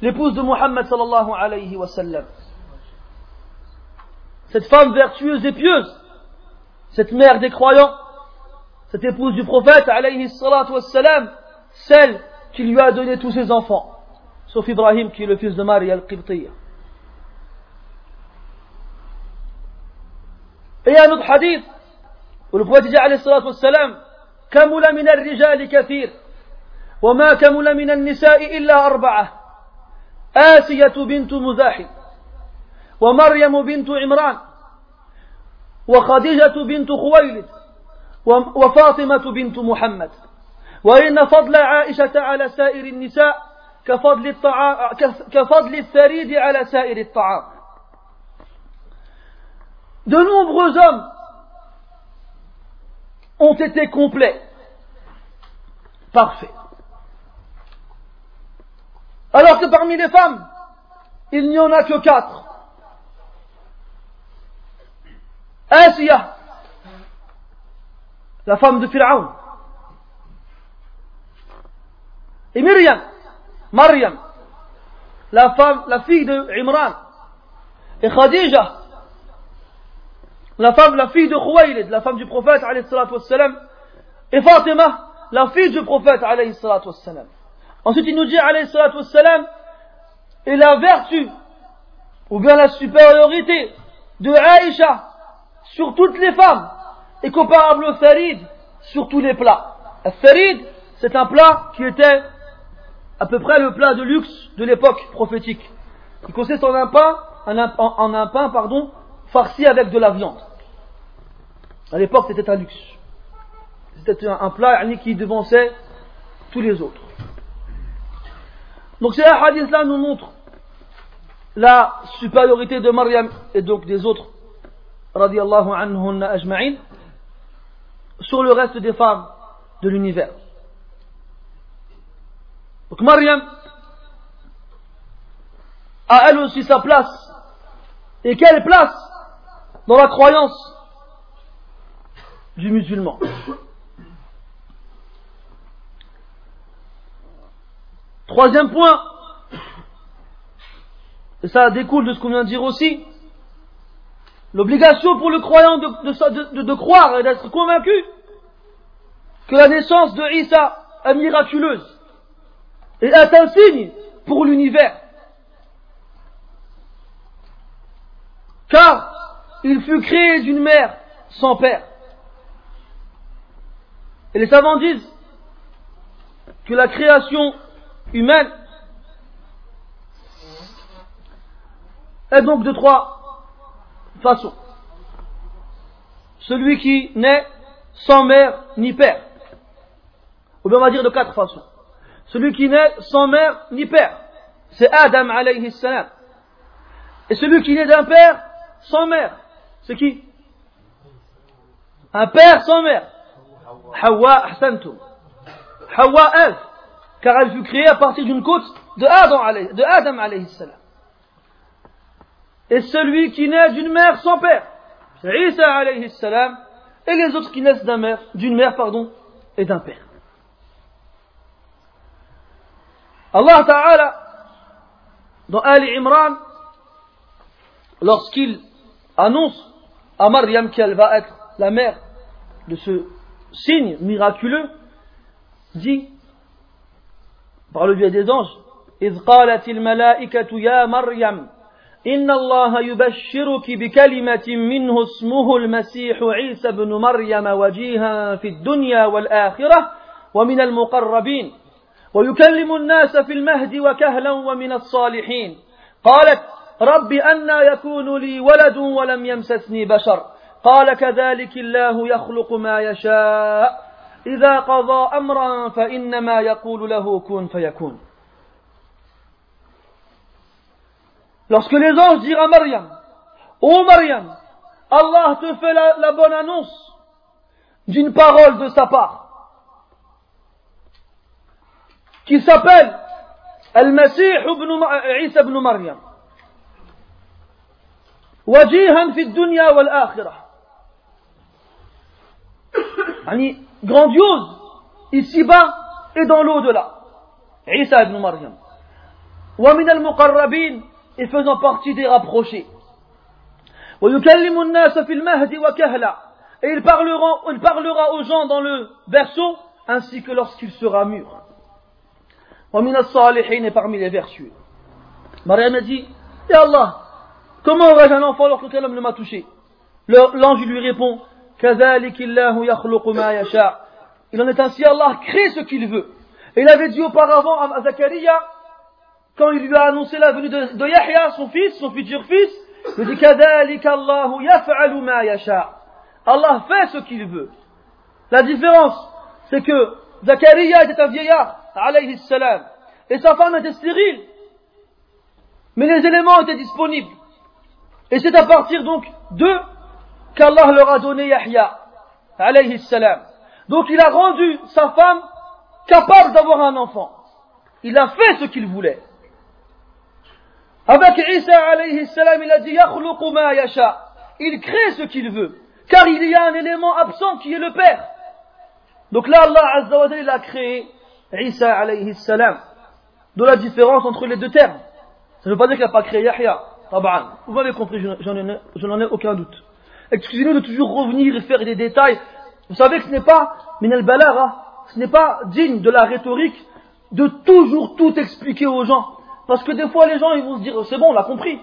A: L'épouse de Muhammad sallallahu alayhi. Cette femme vertueuse et pieuse, cette mère des croyants, cette épouse du prophète alayhi salatu wa sallam, celle qui lui a donné tous ses enfants, sauf Ibrahim qui est le fils de Marie al-Qibtiyya. Et un autre hadith où le prophète dit alayhi salatu wassalam كمل من الرجال كثير وما كمل من النساء إلا أربعة آسية بنت مزاحم ومريم بنت عمران وخديجة بنت خويلد وفاطمة بنت محمد وإن فضل عائشة على سائر النساء كفضل, الطعام كفضل الثريد على سائر الطعام de nombreux hommes ont été complets, parfaits. Alors que parmi les femmes, il n'y en a que quatre. Asiya, la femme de Pharaon. Et Myriam, Mariam, la femme, la fille de Imran. Et Khadija, la femme, la fille de Khuwaylid, la femme du prophète, wassalam, et Fatima, la fille du prophète, wassalam. Ensuite, il nous dit, wassalam, et la vertu, ou bien la supériorité de Aïcha sur toutes les femmes est comparable au farid sur tous les plats. Le farid, c'est un plat qui était à peu près le plat de luxe de l'époque prophétique. Il consiste en un pain, en un pain, pardon, farci avec de la viande. À l'époque, c'était un luxe. C'était un, plat qui devançait tous les autres. Donc ces hadiths-là nous montrent la supériorité de Mariam et donc des autres radiallahu anhunna ajma'in, sur le reste des femmes de l'univers. Donc Mariam a elle aussi sa place. Et quelle place dans la croyance du musulman? Troisième point, et ça découle de ce qu'on vient de dire aussi, l'obligation pour le croyant de, de croire et d'être convaincu que la naissance de Isa est miraculeuse et est un signe pour l'univers. Car il fut créé d'une mère sans père. Et les savants disent que la création humaine est donc de trois façons. Celui qui naît sans mère ni père. On va dire de quatre façons. Celui qui naît sans mère ni père, c'est Adam alayhi salam. Et celui qui naît d'un père sans mère, c'est qui? Un père sans mère. Hawa ahsantum. Hawa Ève, car elle fut créée à partir d'une côte de Adam alayhi, salam. Et celui qui naît d'une mère sans père, c'est Isa alayhi salam, et les autres qui naissent d'une mère pardon, et d'un père. Allah Ta'ala, dans Ali Imran, lorsqu'il annonce à Maryam qu'elle va être la mère de ce signe miraculeux, dit, par le biais des anges, إذ قالت الملائكة يا مريم إن الله يبشرك بكلمة منه اسمه المسيح عيسى بن مريم وجيها في الدنيا والآخرة ومن المقربين ويكلم الناس في المهد وكهلا ومن الصالحين. قالت رب أنا يكون لي ولد ولم يمسسني بشر. قال كذلك الله يخلق ما يشاء. إذا قضى أمرا فإنما يقول له كن فيكون. Lorsque les anges dirent à Mariam, Ô Mariam, Allah te fait la, la bonne annonce d'une parole de sa part. qui s'appelle Al-Masih ibn Isa ibn Maryam. Wajihan fi dunya wal akhirah. Yani, grandiose, ici-bas et dans l'au-delà. Isa ibn Maryam. Wa min al-muqarrabin, et faisant partie des rapprochés. ويكلم الناس في المهد وكهلا et il parlera, il parlera aux gens dans le berceau ainsi que lorsqu'il sera mûr et parmi les vertueux. Mariam a dit, Et Allah, comment aurais-je un enfant alors qu'aucun homme ne m'a touché? L'ange lui répond, il en est ainsi, Allah crée ce qu'il veut. Et il avait dit auparavant à Zachariah, quand il lui a annoncé la venue de, de Yahya, son fils, son futur fils, il dit Allah fait ce qu'il veut. La différence, c'est que Zachariah était un vieillard, alayhi salam, et sa femme était stérile. Mais les éléments étaient disponibles. Et c'est à partir donc d'eux qu'Allah leur a donné Yahya, alayhi salam. Donc il a rendu sa femme capable d'avoir un enfant. Il a fait ce qu'il voulait. Avec Isa alayhi salam, il a dit ma. Il crée ce qu'il veut. Car il y a un élément absent qui est le Père. Donc là, Allah il a créé Isa alayhi. De la différence entre les deux termes. Ça ne veut pas dire qu'il n'a pas créé Yahya. Vous m'avez compris, je n'en ai, aucun doute. Excusez-nous de toujours revenir et faire des détails. Vous savez que ce n'est pas min al ce n'est pas digne de la rhétorique de toujours tout expliquer aux gens. Parce que des fois les gens ils vont se dire c'est bon on l'a compris.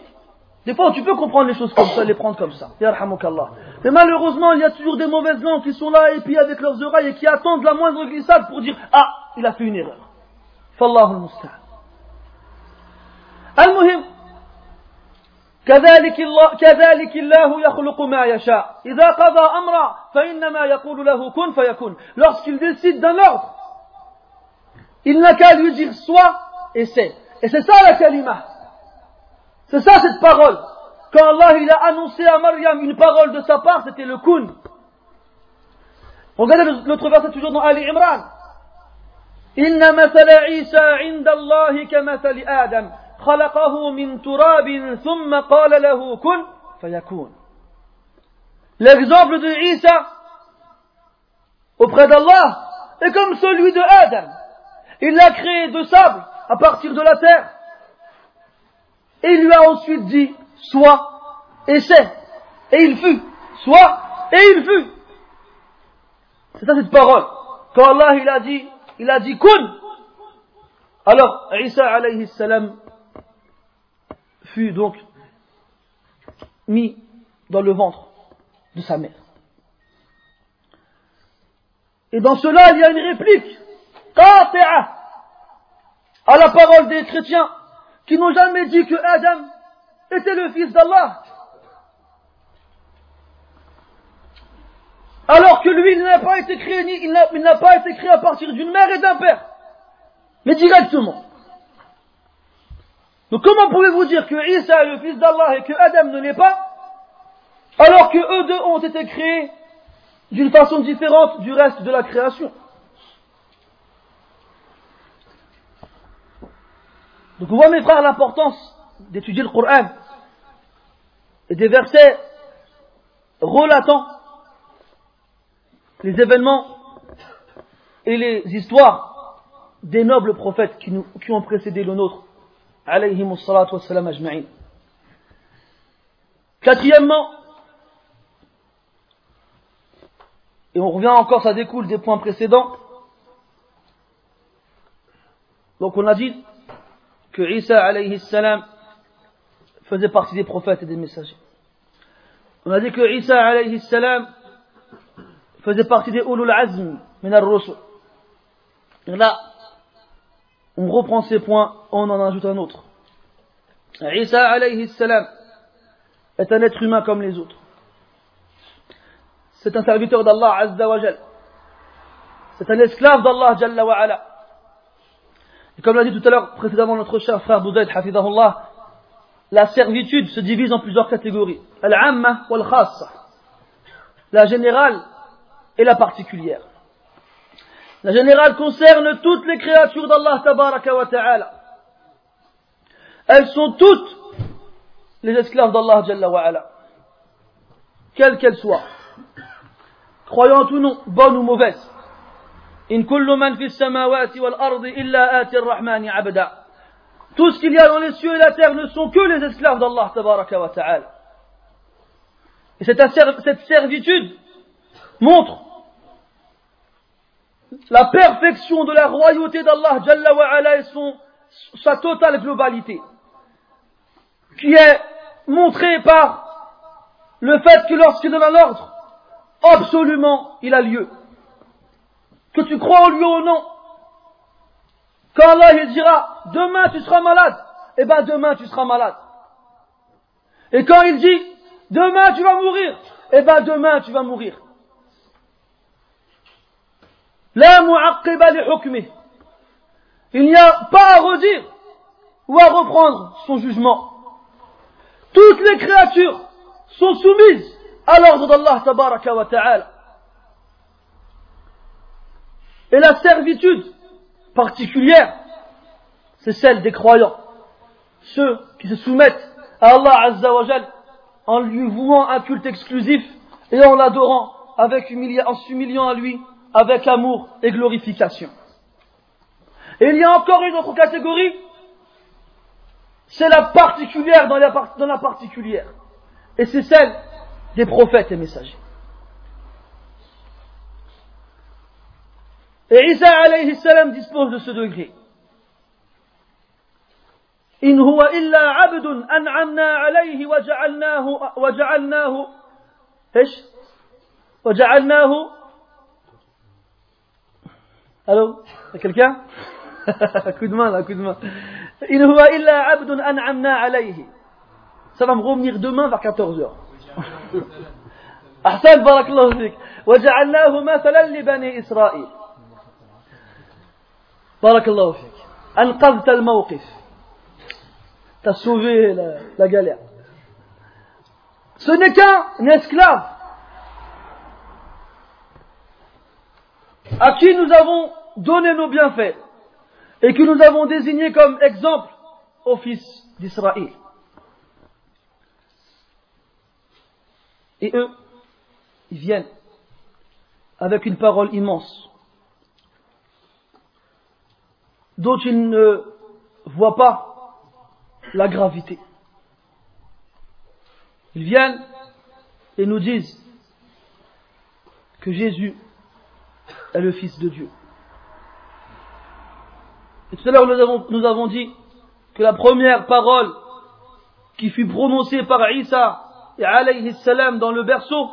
A: Des fois, tu peux comprendre les choses comme ça, les prendre comme ça. Mais malheureusement, il y a toujours des mauvaises langues qui sont là et puis avec leurs oreilles et qui attendent la moindre glissade pour dire Ah, il a fait une erreur. Fallahu al-musta'an. المهم كذلك الله كذلك الله يخلق ما يشاء إذا قضى أمرا فإنما يقول له كن فيكون lorsqu'il décide d'un ordre il n'a qu'à lui dire soit et c'est et c'est ça la kalima C'est ça cette parole. quand Allah il a annoncé à Maryam une parole de sa part, c'était le kun. Regardez l'autre verset toujours dans Ali Imran. Inna mathala Isa inda Allah kamathali Adam. خلقه من تراب ثم قال له كن فيكون. L'exemple de Isa auprès d'Allah est comme celui de Adam. Il l'a créé de sable à partir de la terre. Et il lui a ensuite dit, sois, et c'est. Et il fut. Soit, et il fut. C'est ça cette parole. Quand Allah il a dit, il a dit kun. Alors, Isa alayhi salam fut donc mis dans le ventre de sa mère. Et dans cela, il y a une réplique, à la parole des chrétiens, qui n'ont jamais dit que Adam était le fils d'Allah. Alors que lui, il n'a pas été créé, il n'a pas été créé à partir d'une mère et d'un père, mais directement. Donc comment pouvez-vous dire que Isa est le fils d'Allah et que Adam ne l'est pas, alors que eux deux ont été créés d'une façon différente du reste de la création? Donc vous voyez mes frères l'importance d'étudier le Coran et des versets relatant les événements et les histoires des nobles prophètes qui, nous, qui ont précédé le nôtre. Quatrièmement, et on revient encore, ça découle des points précédents. Donc on a dit que Isa alayhi faisait partie des prophètes et des messagers. On a dit que Isa alayhi faisait partie des ulul azm min ar-rusul. Et là, on reprend ces points, on en ajoute un autre. Isa alayhi est un être humain comme les autres. C'est un serviteur d'Allah azza wa. C'est un esclave d'Allah jalla wa ala. Comme l'a dit tout à l'heure précédemment notre cher frère Boudaïd hafidahullah, la servitude se divise en plusieurs catégories. Al-amma wal khassa. La générale et la particulière. La générale concerne toutes les créatures d'Allah tabaraka wa ta'ala. Elles sont toutes les esclaves d'Allah jalla wa ala. Quelles qu'elles soient. Croyantes ou non, bonnes ou mauvaises. In kullu man samawati wal ardi illa ati rahmani. Tout ce qu'il y a dans les cieux et la terre ne sont que les esclaves d'Allah tabaraka wa ta'ala. Et cette, servitude montre la perfection de la royauté d'Allah Jalla wa ala et son, sa totale globalité, qui est montrée par le fait que lorsqu'il donne un ordre, absolument il a lieu. Que tu crois en lui ou non. Quand Allah il dira, demain tu seras malade, eh ben demain tu seras malade. Et quand il dit, demain tu vas mourir, eh ben demain tu vas mourir. Il n'y a pas à redire ou à reprendre son jugement. Toutes les créatures sont soumises à l'ordre d'Allah ta'ala. Et la servitude particulière, c'est celle des croyants. Ceux qui se soumettent à Allah en lui vouant un culte exclusif et en l'adorant en s'humiliant à lui avec amour et glorification. Et il y a encore une autre catégorie, c'est la particulière dans la particulière. Et c'est celle des prophètes et messagers. Et Isa alayhi salam dispose de ce degré. إن هو إلا عبد أنعمنا عليه وجعلناه وجعلناه إيش؟ وجعلناه Y'a quelqu'un Coup de main là, coup de main. In huwa illa abdun an'amna alayhi. Ça va me revenir demain vers 14h. أحسن بارك الله فيك وجعلناه مثلا لبني إسرائيل بارك الله فيك أنقذت الموقف t'as sauvé la, la galère Ce n'est qu'un esclave à qui nous avons donné nos bienfaits et que nous avons désigné comme exemple au fils d'Israël. Et eux, ils viennent avec une parole immense, dont ils ne voient pas la gravité. Ils viennent et nous disent que Jésus est le Fils de Dieu. Et tout à l'heure, nous avons, dit que la première parole qui fut prononcée par Isa alayhi salam dans le berceau,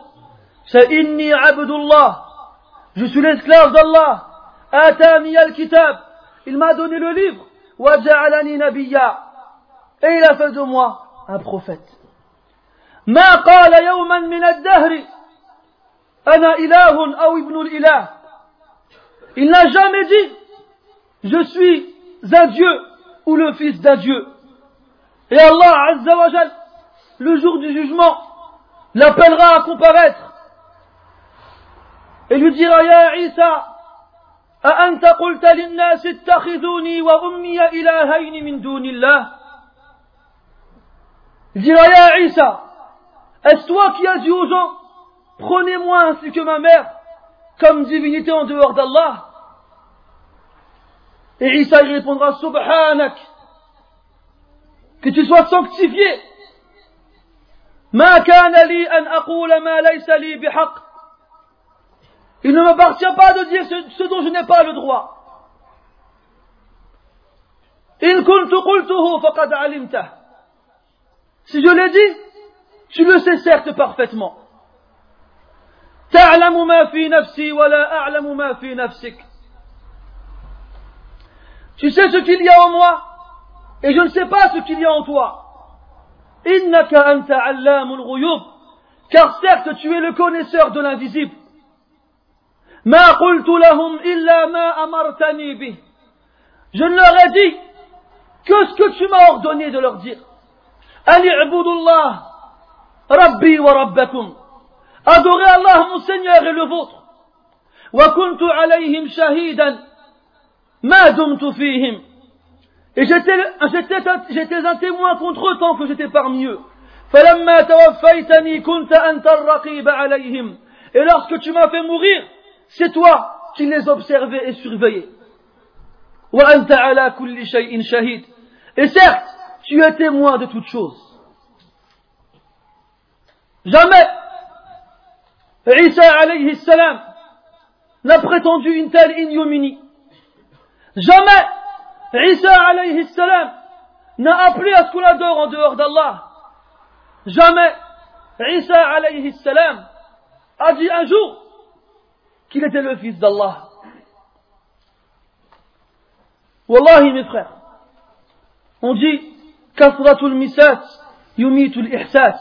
A: c'est Inni Abdullah. Je suis l'esclave d'Allah. Atani al-kitab Il m'a donné le livre. Waja'alani nabiyya. Et il a fait de moi un prophète. ما قال يوما من الدهر أنا إله أو ابن الإله Il n'a jamais dit je suis un Dieu ou le fils d'un Dieu. Et Allah Azza wa Jal, le jour du jugement, l'appellera à comparaître et lui dira Ya Isa, أأنت قلت للناس اتخذوني وأمي إلهين من دون الله Il dira Ya Isa, est-ce toi qui as dit aux gens, prenez-moi ainsi que ma mère comme divinité en dehors d'Allah Et Isa il répondra Subhanak, que tu sois sanctifié. ما كان لي أن أقول ما ليس لي بحق Il ne m'appartient pas de dire ce, ce dont je n'ai pas le droit. إن كنت قلته فقد علمته Si je l'ai dit, tu le sais certes parfaitement. تعلم ما في نفسي ولا أعلم ما في نفسك Tu sais ce qu'il y a en moi et je ne sais pas ce qu'il y a en toi. إنك أنت علام الغيوب car certes tu es le connaisseur de l'invisible. ما قلت لهم إلا ما أمرتني به Je ne leur ai dit que ce que tu m'as ordonné de leur dire. أن اعبدوا الله ربي وربكم Adorez Allah mon Seigneur et le vôtre. وكنت عليهم شهيدا ما دمت فيهم Et j'étais, j'étais, j'étais un témoin contre eux tant que j'étais parmi eux. فلما توفيتني كنت أنت الرقيب عليهم Et lorsque tu m'as fait mourir, C'est toi qui les observais et surveillais. Et certes, tu es témoin de toutes choses. Jamais Isa alayhi salam n'a prétendu une telle ignominie. Jamais Isa alayhi salam n'a appelé à ce en dehors d'Allah. Jamais Isa alayhi salam a dit un jour qu'il était le fils d'Allah. Wallahi mes frères, on dit kasratul misas yumitul ihsas.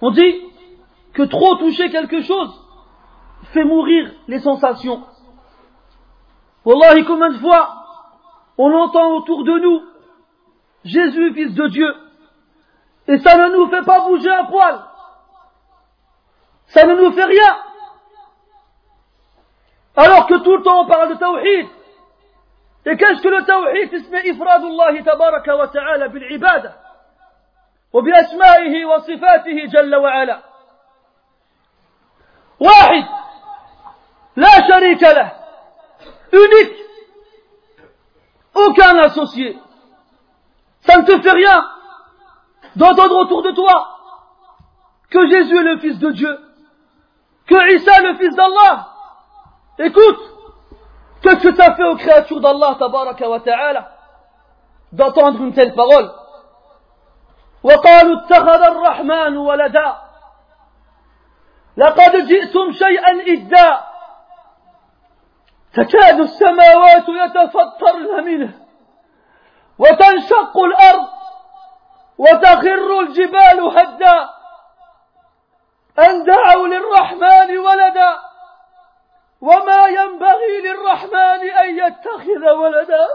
A: On dit que trop toucher quelque chose fait mourir les sensations. Wallahi combien de fois on entend autour de nous Jésus, fils de Dieu, et ça ne nous fait pas bouger un poil. Ça ne nous fait rien. Alors que tout le temps on parle de tawhid. Et qu'est-ce que le tawhid اسمه إفراد الله تبارك وتعالى بالعبادة وبأسمائه وصفاته جل وعلا واحد لا شريك له unique aucun associé ça ne te fait rien d'entendre autour de toi que Jésus est le fils de Dieu que Isa est le fils d'Allah écoute qu'est-ce que ça fait aux créatures d'Allah tabaraka wa ta'ala d'entendre une telle parole? وقالوا اتخذ الرحمن ولدا. لقد جئتم شيئا إدا. تكاد السماوات يتفطرن منه وتنشق الأرض وتخر الجبال هدا. أن دعوا للرحمن ولدا. وما ينبغي للرحمن أن يتخذ ولدا.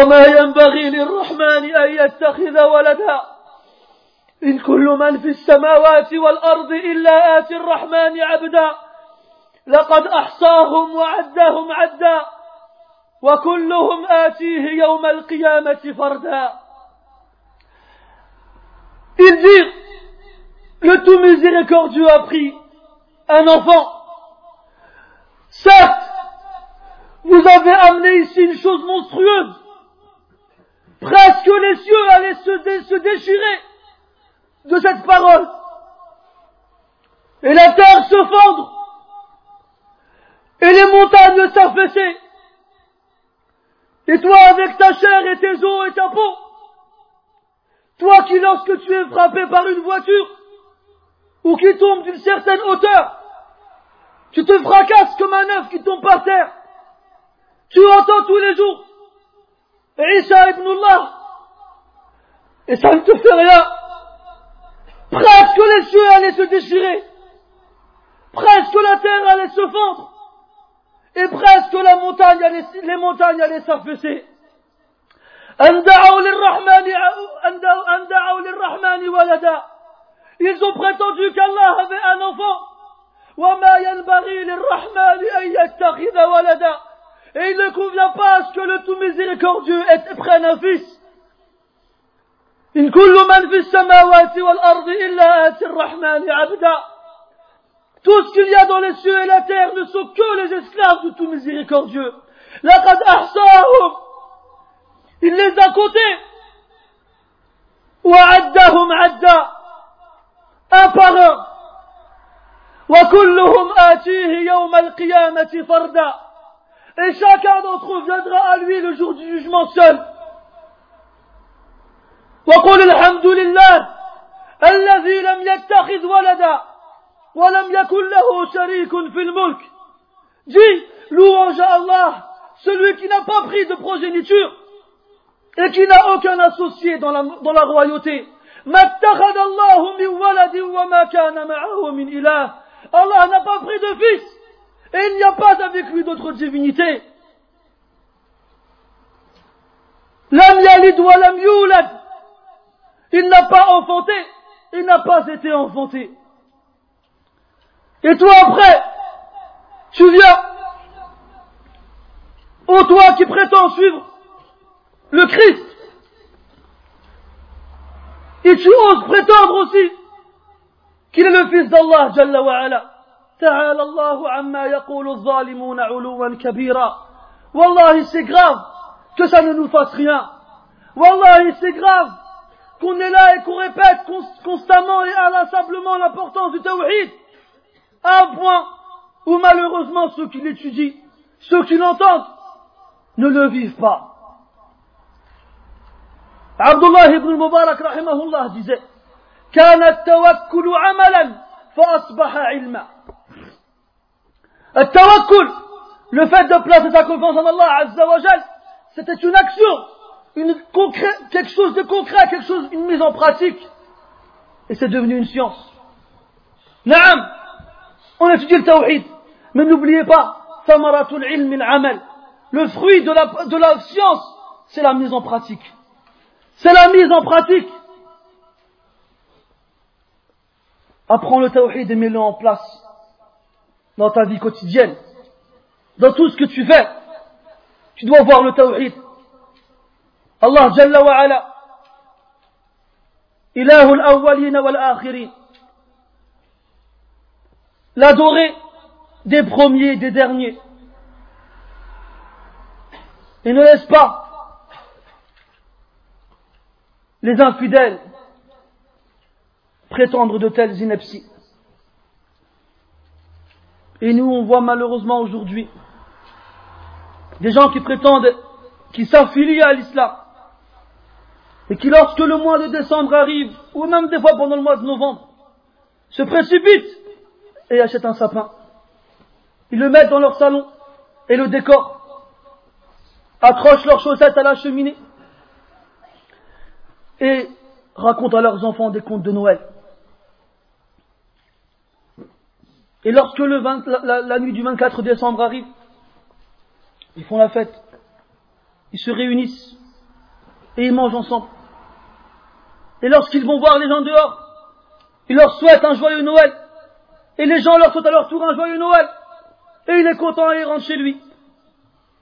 A: وما ينبغي للرحمن أن يتخذ ولدا إن كل من في السماوات والأرض إلا آتي الرحمن عبدا لقد أحصاهم وعدهم عدا وكلهم آتيه يوم القيامة فردا Il dit, le tout miséricordieux a pris un enfant. Certes, vous avez amené ici une chose monstrueuse. Presque les cieux allaient se, déchirer de cette parole. Et la terre se fendre. Et les montagnes s'affaisser. Et toi avec ta chair et tes os et ta peau. Toi qui lorsque tu es frappé par une voiture, ou qui tombe d'une certaine hauteur, tu te fracasses comme un œuf qui tombe par terre. Tu entends tous les jours. Isa ibn Allah. Et ça ne te fait rien. Presque les cieux allaient se déchirer. Presque la terre allait se fendre. Et presque la montagne allait, les montagnes allaient s'affaisser. Ils ont prétendu qu'Allah avait un enfant. Et il ne convient pas à ce que le tout miséricordieux prenne un fils. إن كل من في السماوات والأرض إلا آتي الرحمن عبدا Tout ce qu'il y a dans les cieux et la terre ne sont que les esclaves du tout miséricordieux. لقد أحصاهم Il les a comptés. وعدهم عدا Un par un. وكلهم آتيه يوم القيامة فردا Et chacun d'entre eux viendra à lui le jour du jugement seul. وقل الحمد لله الذي لم يتخذ ولدا ولم يكن له شريك في الملك Dis, louange à Allah, celui qui n'a pas pris de progéniture et qui n'a aucun associé dans la, dans la royauté. ما اتخذ الله من ولد وما كان معه من إله Allah n'a pas pris de fils et il n'y a pas avec lui d'autre divinité. L'âme yalid wa yulad. Il n'a pas enfanté. Il n'a pas été enfanté. Et toi après, tu viens, ô toi qui prétends suivre le Christ, et tu oses prétendre aussi qu'il est le fils d'Allah, Jalla تعالى الله عما يقول الظالمون علوا كبيرا والله c'est grave que ça ne nous fasse rien والله c'est grave qu'on est là et qu'on répète constamment et inlassablement l'importance du tawhid, à un point où malheureusement ceux qui l'étudient, ceux qui l'entendent, ne le vivent pas. Abdullah ibn Mubarak rahimahullah disait كان التوكل عملا فأصبح علما Le fait de placer sa confiance en Allah Azzawajal, c'était une action, une concret, quelque chose de concret, quelque chose, une mise en pratique. Et c'est devenu une science. Naam, on étudie le tawhid, mais n'oubliez pas, samaratul ilm amal. Le fruit de la, science, c'est la mise en pratique. C'est la mise en pratique. Apprends le tawhid et mets-le en place dans ta vie quotidienne. Dans tout ce que tu fais, tu dois voir le tawhid. Allah Jalla wa ala Ilahul awwalin wal akhirin l'adoré des premiers et des derniers et ne laisse pas les infidèles prétendre de telles inepties. Et nous, on voit malheureusement aujourd'hui des gens qui prétendent, qui s'affilient à l'islam, et qui lorsque le mois de décembre arrive, ou même des fois pendant le mois de novembre, se précipitent et achètent un sapin. Ils le mettent dans leur salon et le décorent, accrochent leurs chaussettes à la cheminée et racontent à leurs enfants des contes de Noël. Et lorsque le la, la nuit du 24 décembre arrive, ils font la fête, ils se réunissent et ils mangent ensemble. Et lorsqu'ils vont voir les gens dehors, ils leur souhaitent un joyeux Noël. Et les gens leur souhaitent à leur tour un joyeux Noël. Et il est content et il rentre chez lui.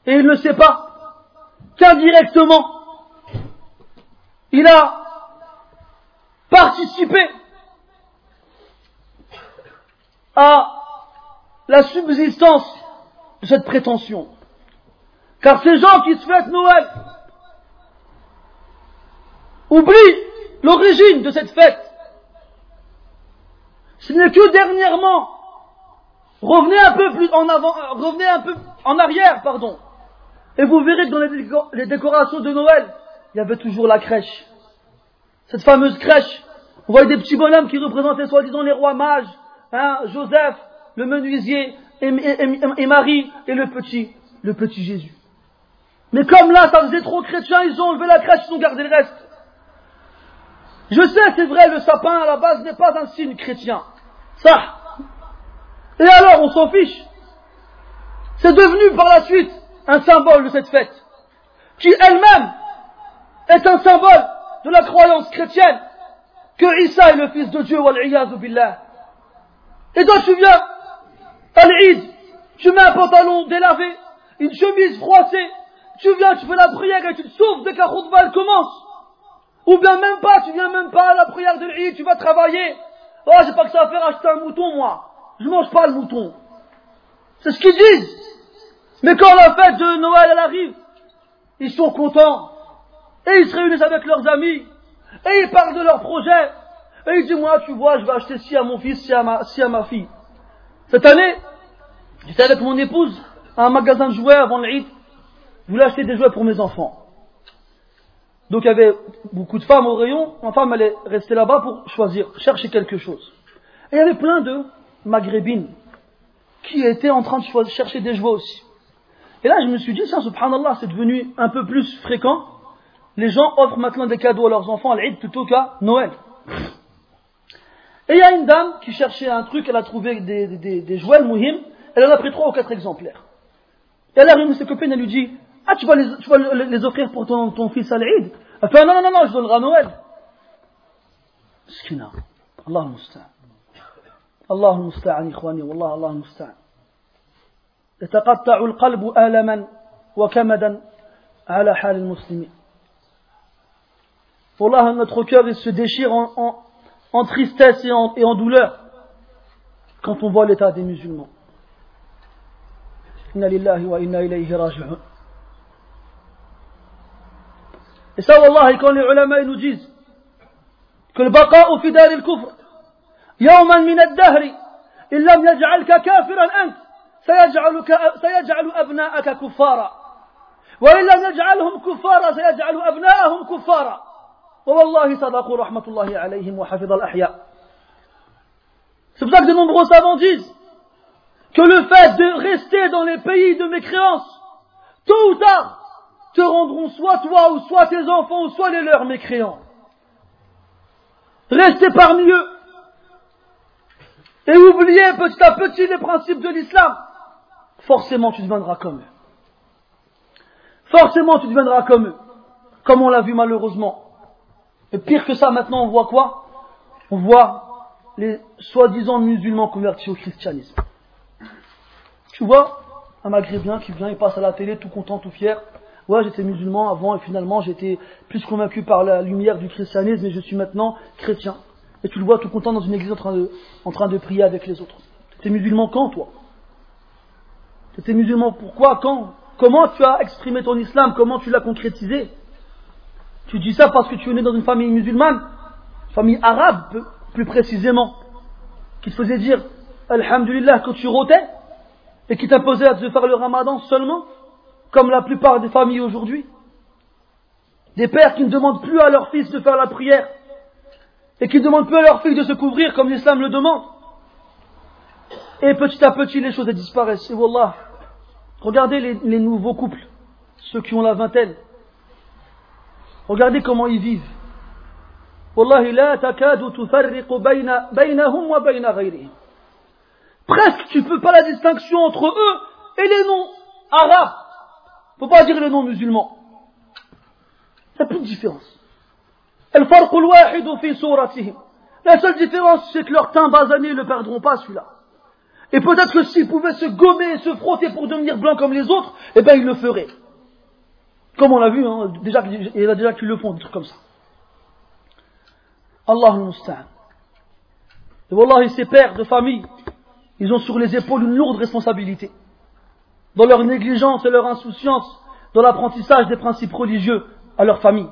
A: Et il ne sait pas qu'indirectement, il a participé à la subsistance de cette prétention. Car ces gens qui se fêtent Noël oublient l'origine de cette fête. Ce n'est que dernièrement, revenez un peu plus en euh, arrière, pardon, et vous verrez que dans les décorations de Noël, il y avait toujours la crèche. Cette fameuse crèche. On voyait des petits bonhommes qui représentaient soi-disant les rois mages, hein, Joseph, le menuisier, et, Marie, et le petit, le petit Jésus. Mais comme là, ça faisait trop chrétien, ils ont enlevé la crèche, ils ont gardé le reste. Je sais, c'est vrai, le sapin à la base n'est pas un signe chrétien. Ça. Et alors, on s'en fiche. C'est devenu par la suite un symbole de cette fête, qui elle-même est un symbole de la croyance chrétienne que Isa est le fils de Dieu, billah. Et toi tu viens à l'Eid, tu mets un pantalon délavé, une chemise froissée, tu viens, tu fais la prière et tu te sauves dès qu'un balle commence. Ou bien même pas, tu viens même pas à la prière de l'Eid, tu vas travailler. Oh, j'ai pas que ça à faire acheter un mouton, moi. Je mange pas le mouton. C'est ce qu'ils disent. Mais quand la fête de Noël, elle arrive, ils sont contents. Et ils se réunissent avec leurs amis. Et ils parlent de leurs projets. Et ils disent, moi, tu vois, je vais acheter ci à mon fils, ci à ma, ci à ma fille. Cette année, j'étais avec mon épouse à un magasin de jouets avant l'Eid. Je voulais acheter des jouets pour mes enfants. Donc il y avait beaucoup de femmes au rayon, ma femme allait rester là-bas pour choisir, chercher quelque chose. Et il y avait plein de maghrébines qui étaient en train de chercher des jouets aussi. Et là je me suis dit, ça subhanallah, c'est devenu un peu plus fréquent. Les gens offrent maintenant des cadeaux à leurs enfants à l'Eid plutôt qu'à Noël. Et il y a une dame qui cherchait un truc, elle a trouvé des, des, des jouets, mouhim, elle en a pris trois ou quatre exemplaires. Et elle arrive, ses copines, elle lui dit, ah, tu vas les, tu vas les offrir pour ton, ton fils à l'Eid Elle fait, non, non, non, je donnerai à Noël. مسكينة الله المستعان الله المستعان إخواني والله الله المستعان يتقطع القلب ألما وكمدا على حال المسلمين Wallah, notre cœur il se déchire en, en, en tristesse et en, et en douleur quand on voit l'état des musulmans. Et ça, Wallah, quand les ulama nous disent que le baqa'u fi dar al-kufr, يوما من الدهر إن لم يجعلك كافرا أنت سيجعلك سيجعل أبناءك كفارا وإن لم يجعلهم كفارا سيجعل أبناءهم كفارا Alayhim wa al-ahya. C'est pour ça que de nombreux savants disent que le fait de rester dans les pays de mécréance, tôt ou tard, te rendront soit toi ou soit tes enfants ou soit les leurs mécréants. Restez parmi eux et oubliez petit à petit les principes de l'islam. Forcément tu deviendras comme eux. Forcément tu deviendras comme eux, comme on l'a vu malheureusement. Et pire que ça, maintenant on voit quoi? On voit les soi-disant musulmans convertis au christianisme. Tu vois un maghrébin qui vient, il passe à la télé tout content, tout fier ouais, j'étais musulman avant et finalement j'étais plus convaincu par la lumière du christianisme et je suis maintenant chrétien. Et tu le vois tout content dans une église en train de, prier avec les autres. T'es musulman quand, toi? T'étais musulman pourquoi Quand? Comment tu as exprimé ton islam? Comment tu l'as concrétisé? Tu dis ça parce que tu es né dans une famille musulmane, famille arabe plus précisément, qui te faisait dire Alhamdulillah quand tu rotais et qui t'imposait de faire le ramadan seulement comme la plupart des familles aujourd'hui. Des pères qui ne demandent plus à leurs fils de faire la prière et qui ne demandent plus à leurs filles de se couvrir comme l'islam le demande. Et petit à petit, les choses disparaissent. Et Wallah, regardez les, nouveaux couples, ceux qui ont la vingtaine. Regardez comment ils vivent. Presque tu ne peux pas la distinction entre eux et les noms arabes faut pas dire le nom musulman. Il n'y a plus de différence. La seule différence, c'est que leur teint basané ne perdront pas, celui-là. Et peut-être que s'ils pouvaient se gommer et se frotter pour devenir blancs comme les autres, eh bien, ils le feraient. Comme on l'a vu, hein, déjà, il y en a déjà qui le font, des trucs comme ça. Allah musta'an. Et Wallah, ces pères de famille, ils ont sur les épaules une lourde responsabilité. Dans leur négligence et leur insouciance, dans l'apprentissage des principes religieux à leur famille.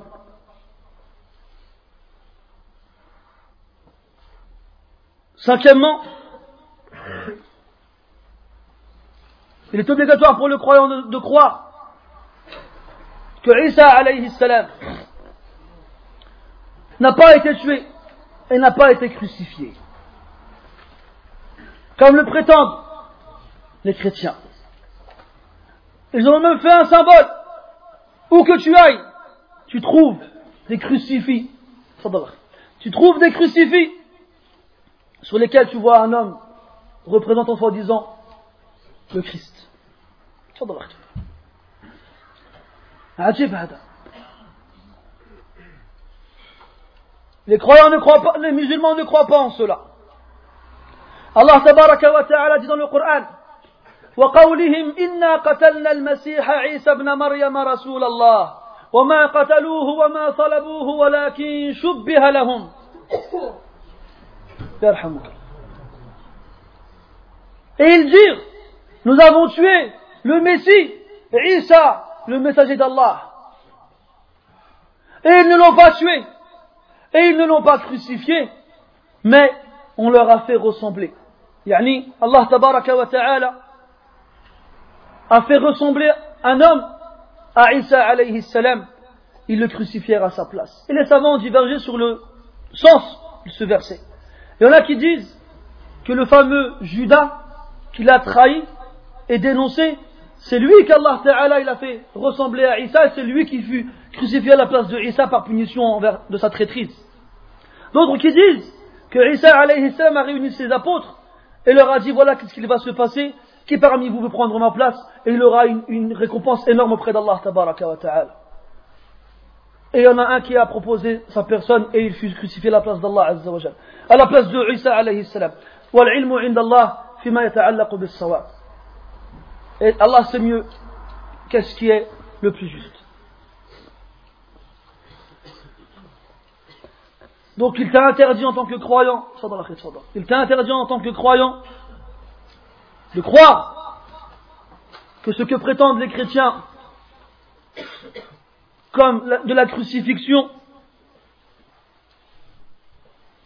A: Cinquièmement, il est obligatoire pour le croyant de, croire que Isa alayhi salam n'a pas été tué et n'a pas été crucifié. Comme le prétendent les chrétiens. Ils ont même fait un symbole. Où que tu ailles, tu trouves des crucifix. Tu trouves des crucifix sur lesquels tu vois un homme représentant soi-disant le Christ. Les croyants ne croient pas, les musulmans ne croient pas en cela. Allah tabaraka wa ta'ala dit dans le Coran وقولهم إنا قتلنا المسيح عيسى ابن مريم رسول الله وما قتلوه وما صلبوه ولكن شبه لهم Et ils dirent, nous avons tué le Messie, Isa, le messager d'Allah. Et ils ne l'ont pas tué. Et ils ne l'ont pas crucifié. Mais on leur a fait ressembler. Yani, Allah tabaraka wa ta'ala a fait ressembler un homme à Isa alayhi salam. Ils le crucifièrent à sa place. Et les savants ont divergé sur le sens de ce verset. Il y en a qui disent que le fameux Judas, qui l'a trahi et dénoncé, c'est lui qu'Allah Ta'ala il a fait ressembler à Isa et c'est lui qui fut crucifié à la place de Isa par punition envers, de sa traîtrise. D'autres qui disent que Isa alayhi salam a réuni ses apôtres et leur a dit voilà qu'est-ce qu'il va se passer, qui parmi vous veut prendre ma place et il aura une, une récompense énorme auprès d'Allah Ta'ala. Et il y en a un qui a proposé sa personne et il fut crucifié à la place d'Allah Azza wa À la place de Isa alayhi salam. والعلم عند الله فيما يتعلق بالصواب. et Allah sait mieux qu'est-ce qui est le plus juste. Donc il t'a interdit en tant que croyant, il t'a interdit en tant que croyant de croire que ce que prétendent les chrétiens comme de la crucifixion,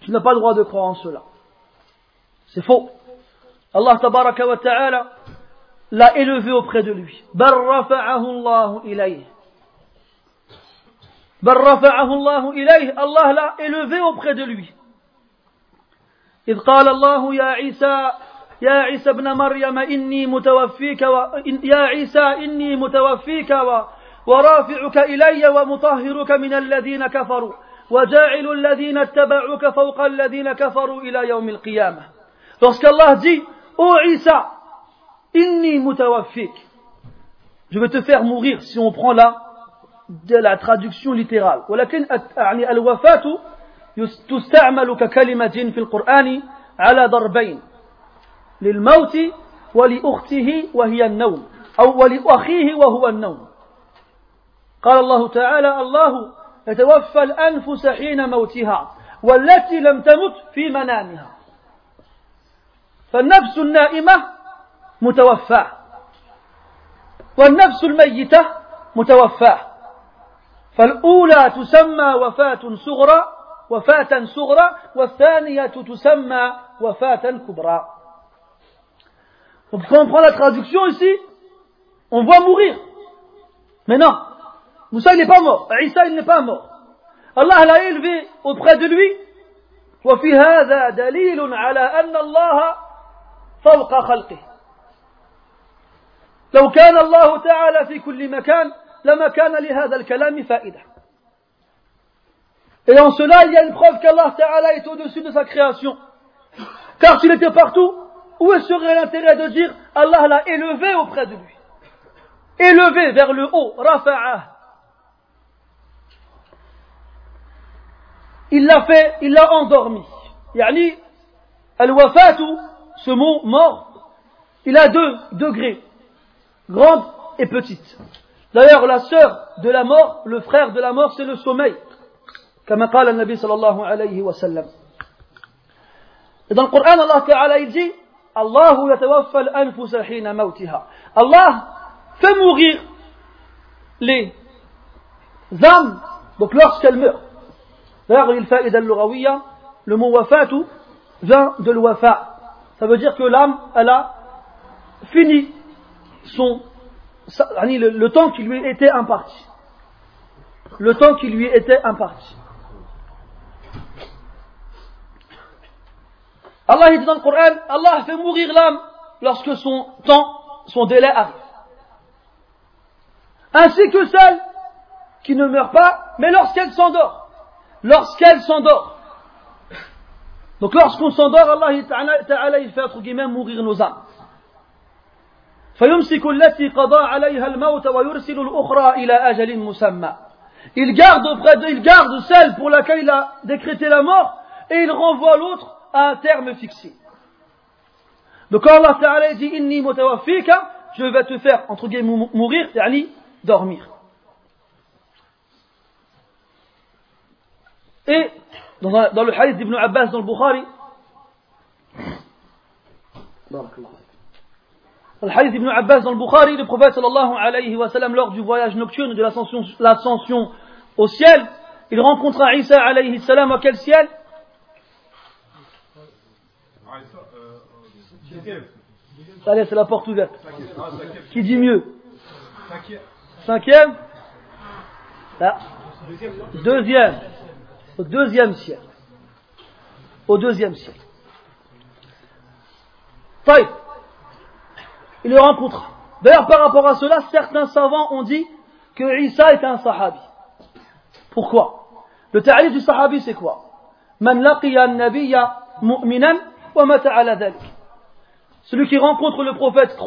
A: tu n'as pas le droit de croire en cela. C'est faux. Allah tabaraka wa l'a élevé auprès de lui. Allah l'a élevé auprès de lui. إذ قال الله يا عيسى يا عيسى ابن مريم إني متوفيك و... يا عيسى إني متوفيك و... ورافعك إلي ومطهرك من الذين كفروا وجاعل الذين اتبعوك فوق الذين كفروا إلى يوم القيامة Lorsqu'Allah dit, Ô Isa, inni mutawaffik, je vais te faire mourir si on prend là de la traduction littérale. ولكن يعني الوفاة تستعمل ككلمة في القرآن على ضربين للموت ولأخته وهي النوم أو ولأخيه وهو النوم قال الله تعالى الله يتوفى الأنفس حين موتها والتي لم تمت في منامها فالنفس النائمة متوفاة والنفس الميتة متوفاة فالأولى تسمى وفاة صغرى وفاة صغرى والثانية تسمى وفاة كبرى Donc quand on prend la traduction ici, on voit mourir. Mais non, Moussa il n'est pas mort, Isa il n'est pas mort. Allah l'a élevé auprès de lui. وفي هذا دليل على أن الله فوق خلقه لو كان الله تعالى في كل مكان لما كان لهذا الكلام فائدة Et en cela, il y a une preuve qu'Allah Ta'ala est au-dessus de sa création. Car s'il était partout, où serait l'intérêt de dire Allah l'a élevé auprès de lui Élevé vers le haut, rafa'ah. il l'a fait, il l'a endormi. Yani, al-wafatu, ce mot mort, il a deux degrés, grande et petite. D'ailleurs, la sœur de la mort, le frère de la mort, c'est le sommeil. Comme قال النبي صلى الله عليه وسلم. Et dans le Coran, Allah Ta'ala, il dit, Allah yatawaffa al-anfusa hina mautiha. Allah fait mourir les âmes, donc lorsqu'elles meurent. D'ailleurs, il fait le mot wafatu vient de l'wafa. Ça veut dire que l'âme, elle a fini son, le, le temps qui lui était imparti. Le temps qui lui était imparti. Allah dit dans le Coran, Allah fait mourir l'âme lorsque son temps, son délai arrive. Ainsi que celle qui ne meurt pas, mais lorsqu'elle s'endort. Lorsqu'elle s'endort. Donc lorsqu'on s'endort, Allah il fait entre guillemets mourir nos âmes. فيمسك التي قضى عليها الموت ويرسل الأخرى إلى أجل مسمى. Il garde auprès de, il garde celle pour laquelle il a décrété la mort et il renvoie l'autre à un terme fixé. Donc quand Allah Ta'ala dit Inni mutawafika, je vais te faire entre guillemets mourir, yani dormir. Et dans, dans le hadith d'Ibn Abbas dans le Bukhari, le hadith d'Ibn Abbas dans le Bukhari, le prophète sallallahu alayhi wa sallam, lors du voyage nocturne de l'ascension au ciel, il rencontra Isa alayhi salam à quel ciel? Allez, c'est la porte ouverte. Qui dit mieux? Cinquième? Là. Deuxième. Au deuxième siècle. Au deuxième. Taï. Il le rencontre. D'ailleurs, par rapport à cela, certains savants ont dit que Isa était un sahabi. Pourquoi? Le ta'alif du sahabi, c'est quoi? Celui qui rencontre le prophète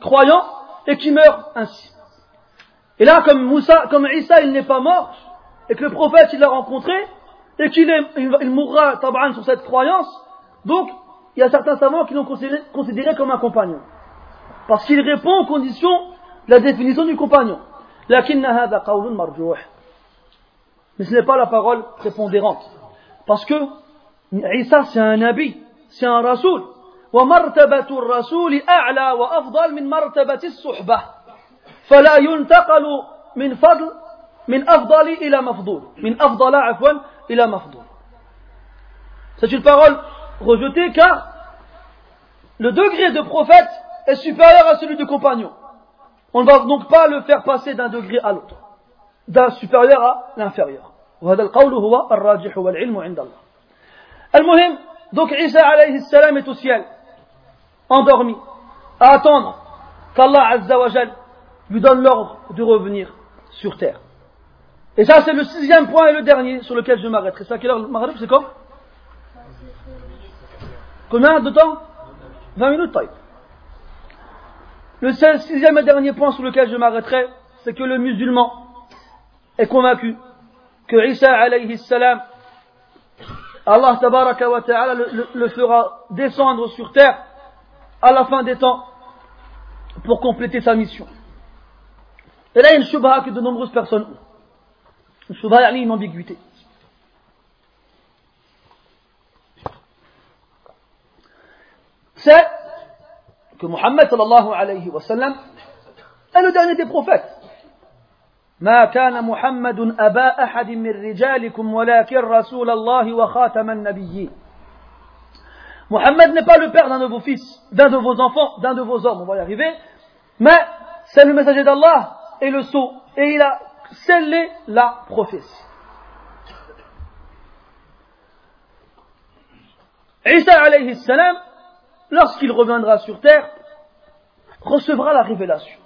A: croyant et qui meurt ainsi. Et là, comme Moussa, Isa, il n'est pas mort, et que le prophète, l'a rencontré, et qu'il il mourra taban sur cette croyance, donc, il y a certains savants qui l'ont considéré, comme un compagnon. Parce qu'il répond aux conditions de la définition du compagnon. Mais ce n'est pas la parole prépondérante. Parce que Isa, c'est un nabi, c'est un rasoul. ومرتبة الرسول أعلى وأفضل من مرتبة الصحبة فلا ينتقل من فضل من أفضل إلى مفضول من أفضل عفوا إلى مفضول C'est une parole rejetée car le degré de prophète est supérieur à celui de compagnon. On ne va donc pas le faire passer d'un degré à l'autre, d'un supérieur à l'inférieur. وهذا القول هو الراجح والعلم عند الله. المهم donc Isa alayhi salam est au ciel endormi, à attendre qu'Allah Azzawajal lui donne l'ordre de revenir sur terre. Et ça, c'est le sixième point et le dernier sur lequel je m'arrêterai. Ça, quelle heure le c'est quoi Combien de temps 20 minutes, taille. Le sixième et dernier point sur lequel je m'arrêterai, c'est que le musulman est convaincu que Isa alayhi salam, Allah tabaraka wa ta'ala le fera descendre sur terre à la fin des temps pour compléter sa mission. Et là, il y a une shubha que de nombreuses personnes ont. Une shubha, il y a une ambiguïté. C'est que Muhammad sallallahu alayhi wa sallam est le dernier des prophètes. ما كان محمد أبا أحد من رجالكم ولكن رسول الله وخاتم النبيين Mohammed n'est pas le père d'un de vos fils, d'un de vos enfants, d'un de vos hommes, on va y arriver, mais c'est le messager d'Allah et le sceau, et il a scellé la prophétie. Isa alayhi salam, lorsqu'il reviendra sur terre, recevra la révélation.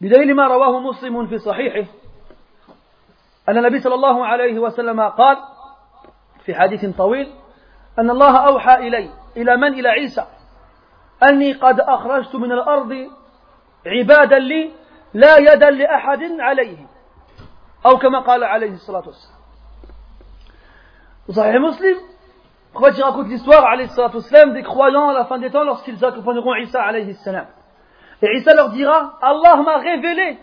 A: بدليل ما رواه مسلم في صحيحه أن النبي صلى الله عليه وسلم قال في حديث طويل أن الله أوحى إلي إلى من إلى عيسى أني قد أخرجت من الأرض عبادا لي لا يدا لأحد عليه أو كما قال عليه الصلاة والسلام Vous avez Muslim En fait, il raconte l'histoire, des croyants à la fin des temps lorsqu'ils accompagneront Isa, alayhi salam? Et Isa leur dira, Allah m'a révélé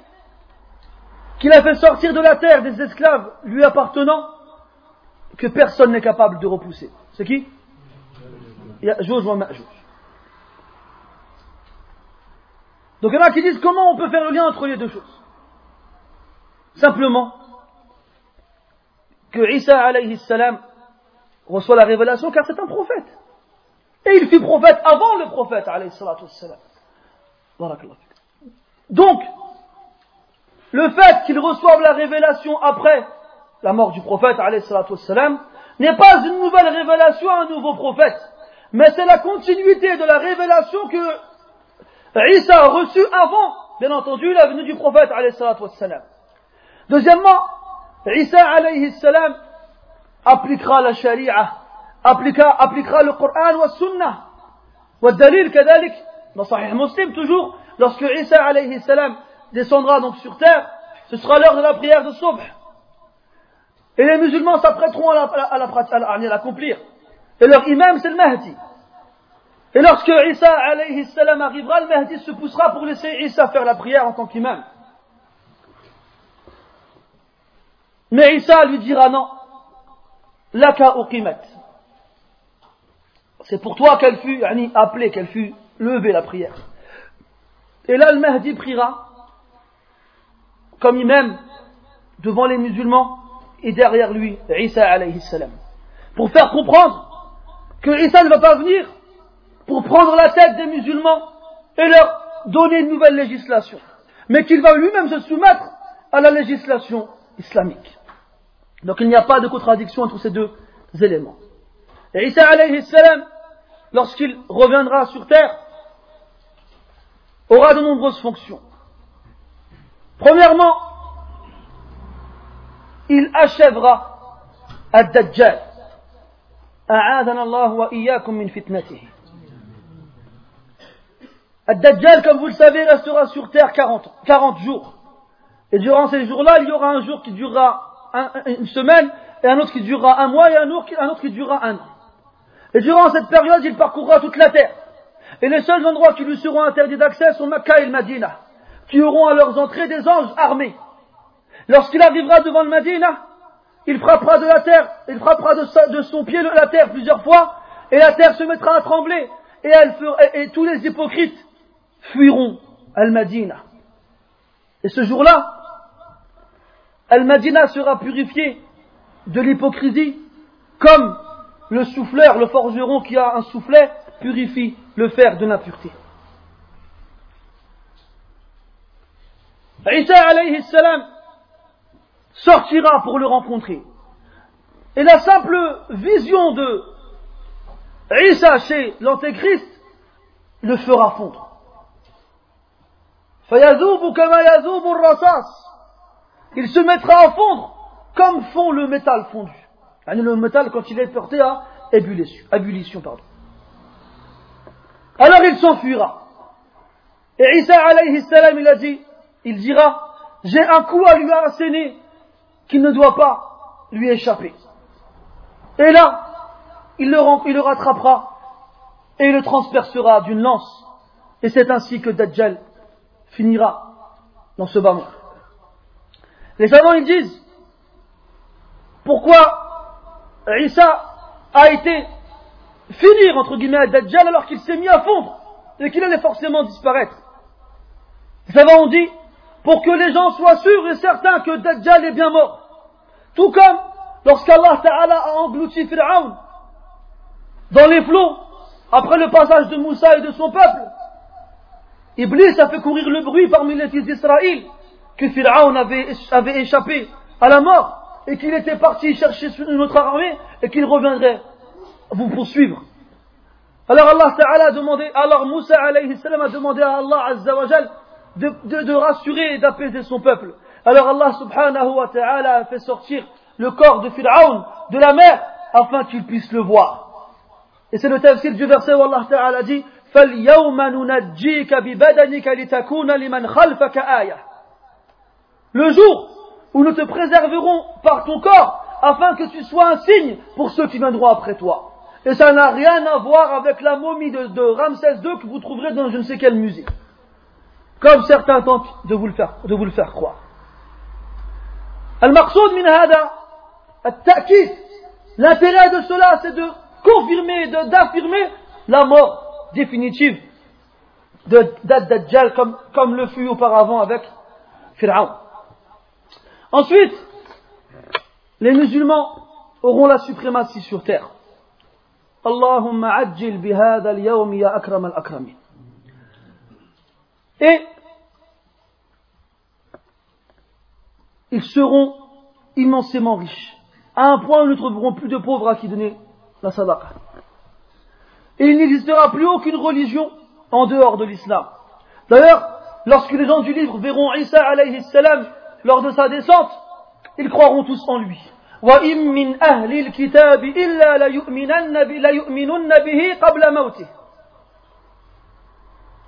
A: qu'il a fait sortir de la terre des esclaves lui appartenant que personne n'est capable de repousser. C'est qui? Donc il y en a qui disent comment on peut faire le lien entre les deux choses? Simplement que Isa alayhi salam reçoit la révélation car c'est un prophète. Et il fut prophète avant le prophète alayhi. Donc, le fait qu'il reçoive la révélation après la mort du prophète n'est pas une nouvelle révélation à un nouveau prophète, mais c'est la continuité de la révélation que Isa a reçue avant, bien entendu, la venue du prophète Deuxièmement, Isa alayhi salam appliquera la sharia, appliquera, appliquera le Coran wa sunnah. والدليل كذلك dans Sahih Muslim toujours, lorsque Isa alayhi salam descendra donc sur terre, ce sera l'heure de la prière de Subh. Et les musulmans s'apprêteront à l'accomplir. Et leur imam, c'est le Mahdi. Et lorsque Isa alayhi salam arrivera, le Mahdi se poussera pour laisser Isa faire la prière en tant qu'imam. Mais Isa lui dira non. Laka uqimat. C'est pour toi qu'elle fut appelée, qu'elle fut levée la prière. Et là, le Mahdi priera comme imam devant les musulmans et derrière lui Isa alayhi salam. Pour faire comprendre que Isa ne va pas venir pour prendre la tête des musulmans et leur donner une nouvelle législation, mais qu'il va lui-même se soumettre à la législation islamique. Donc il n'y a pas de contradiction entre ces deux éléments. Et Isa lorsqu'il reviendra sur terre, aura de nombreuses fonctions. Premièrement, il achèvera Ad-Dajjal. Allah wa iyyakum min fitnatihi. Ad-Dajjal, comme vous le savez, restera sur terre 40, 40 jours. Et durant ces jours-là, il y aura un jour qui durera un, une semaine, et un autre qui durera un mois, et un autre, un autre qui durera un an. Et durant cette période, il parcourra toute la terre. Et les seuls endroits qui lui seront interdits d'accès sont Makkah et le Madina qui auront à leurs entrées des anges armés. Lorsqu'il arrivera devant le Madina, il frappera de la terre, il frappera de, son pied la terre plusieurs fois, et la terre se mettra à trembler, et, et, tous les hypocrites fuiront Al-Madina. Et ce jour-là, Al-Madina sera purifié de l'hypocrisie, comme le souffleur, le forgeron qui a un soufflet, purifie le fer de l'impureté. Isa alayhi salam sortira pour le rencontrer. Et la simple vision de Isa chez l'Antéchrist le fera fondre. Il se mettra à fondre comme fond le métal fondu. Le métal quand il est porté à ébullition. Alors il s'enfuira. Et Isa alayhi il a dit il dira, j'ai un coup à lui asséner qui ne doit pas lui échapper. Et là, il le, il rattrapera et le transpercera d'une lance. Et c'est ainsi que Dajjal finira dans ce bas monde. Les savants ils disent pourquoi Isa a été finir entre guillemets à Dajjal alors qu'il s'est mis à fondre et qu'il allait forcément disparaître. Les savants ont dit pour que les gens soient sûrs et certains que Dajjal est bien mort. Tout comme lorsqu'Allah Ta'ala a englouti Fir'aun dans les flots après le passage de Moussa et de son peuple. Iblis a fait courir le bruit parmi les fils d'Israël que Fir'aun avait, avait échappé à la mort et qu'il était parti chercher une autre armée et qu'il reviendrait vous poursuivre. Alors Allah Ta'ala a demandé, alors Moussa alayhi salam a demandé à Allah Azza wa de, de, de rassurer et d'apaiser son peuple. Alors Allah subhanahu wa ta'ala a fait sortir le corps de Pharaon de la mer afin qu'il puisse le voir. Et c'est le tafsir du verset où Allah ta'ala dit فَالْيَوْمَ نُنَجِّيكَ بِبَدَنِكَ لِتَكُونَ لِمَنْ خَلْفَكَ آيَةً le jour où nous te préserverons par ton corps afin que tu sois un signe pour ceux qui viendront après toi. Et ça n'a rien à voir avec la momie de, Ramsès II que vous trouverez dans je ne sais quel musée. Comme certains tentent de vous le faire, de vous le faire croire. Al-Maqsoud min hada, L'intérêt de cela, c'est de confirmer, d'affirmer la mort définitive de Dajjal comme, comme le fut auparavant avec Pharaon. Ensuite, les musulmans auront la suprématie sur terre. Allahumma ajil bihada al-yawm ya akram al-akramin. Et ils seront immensément riches, à un point où nous ne trouverons plus de pauvres à qui donner la sadaqa. Et il n'existera plus aucune religion en dehors de l'islam. D'ailleurs, lorsque les gens du livre verront Isa alayhi salam lors de sa descente, ils croiront tous en lui. وإن من أهل الكتاب إلا ليؤمنن ليؤمنن به قبل موته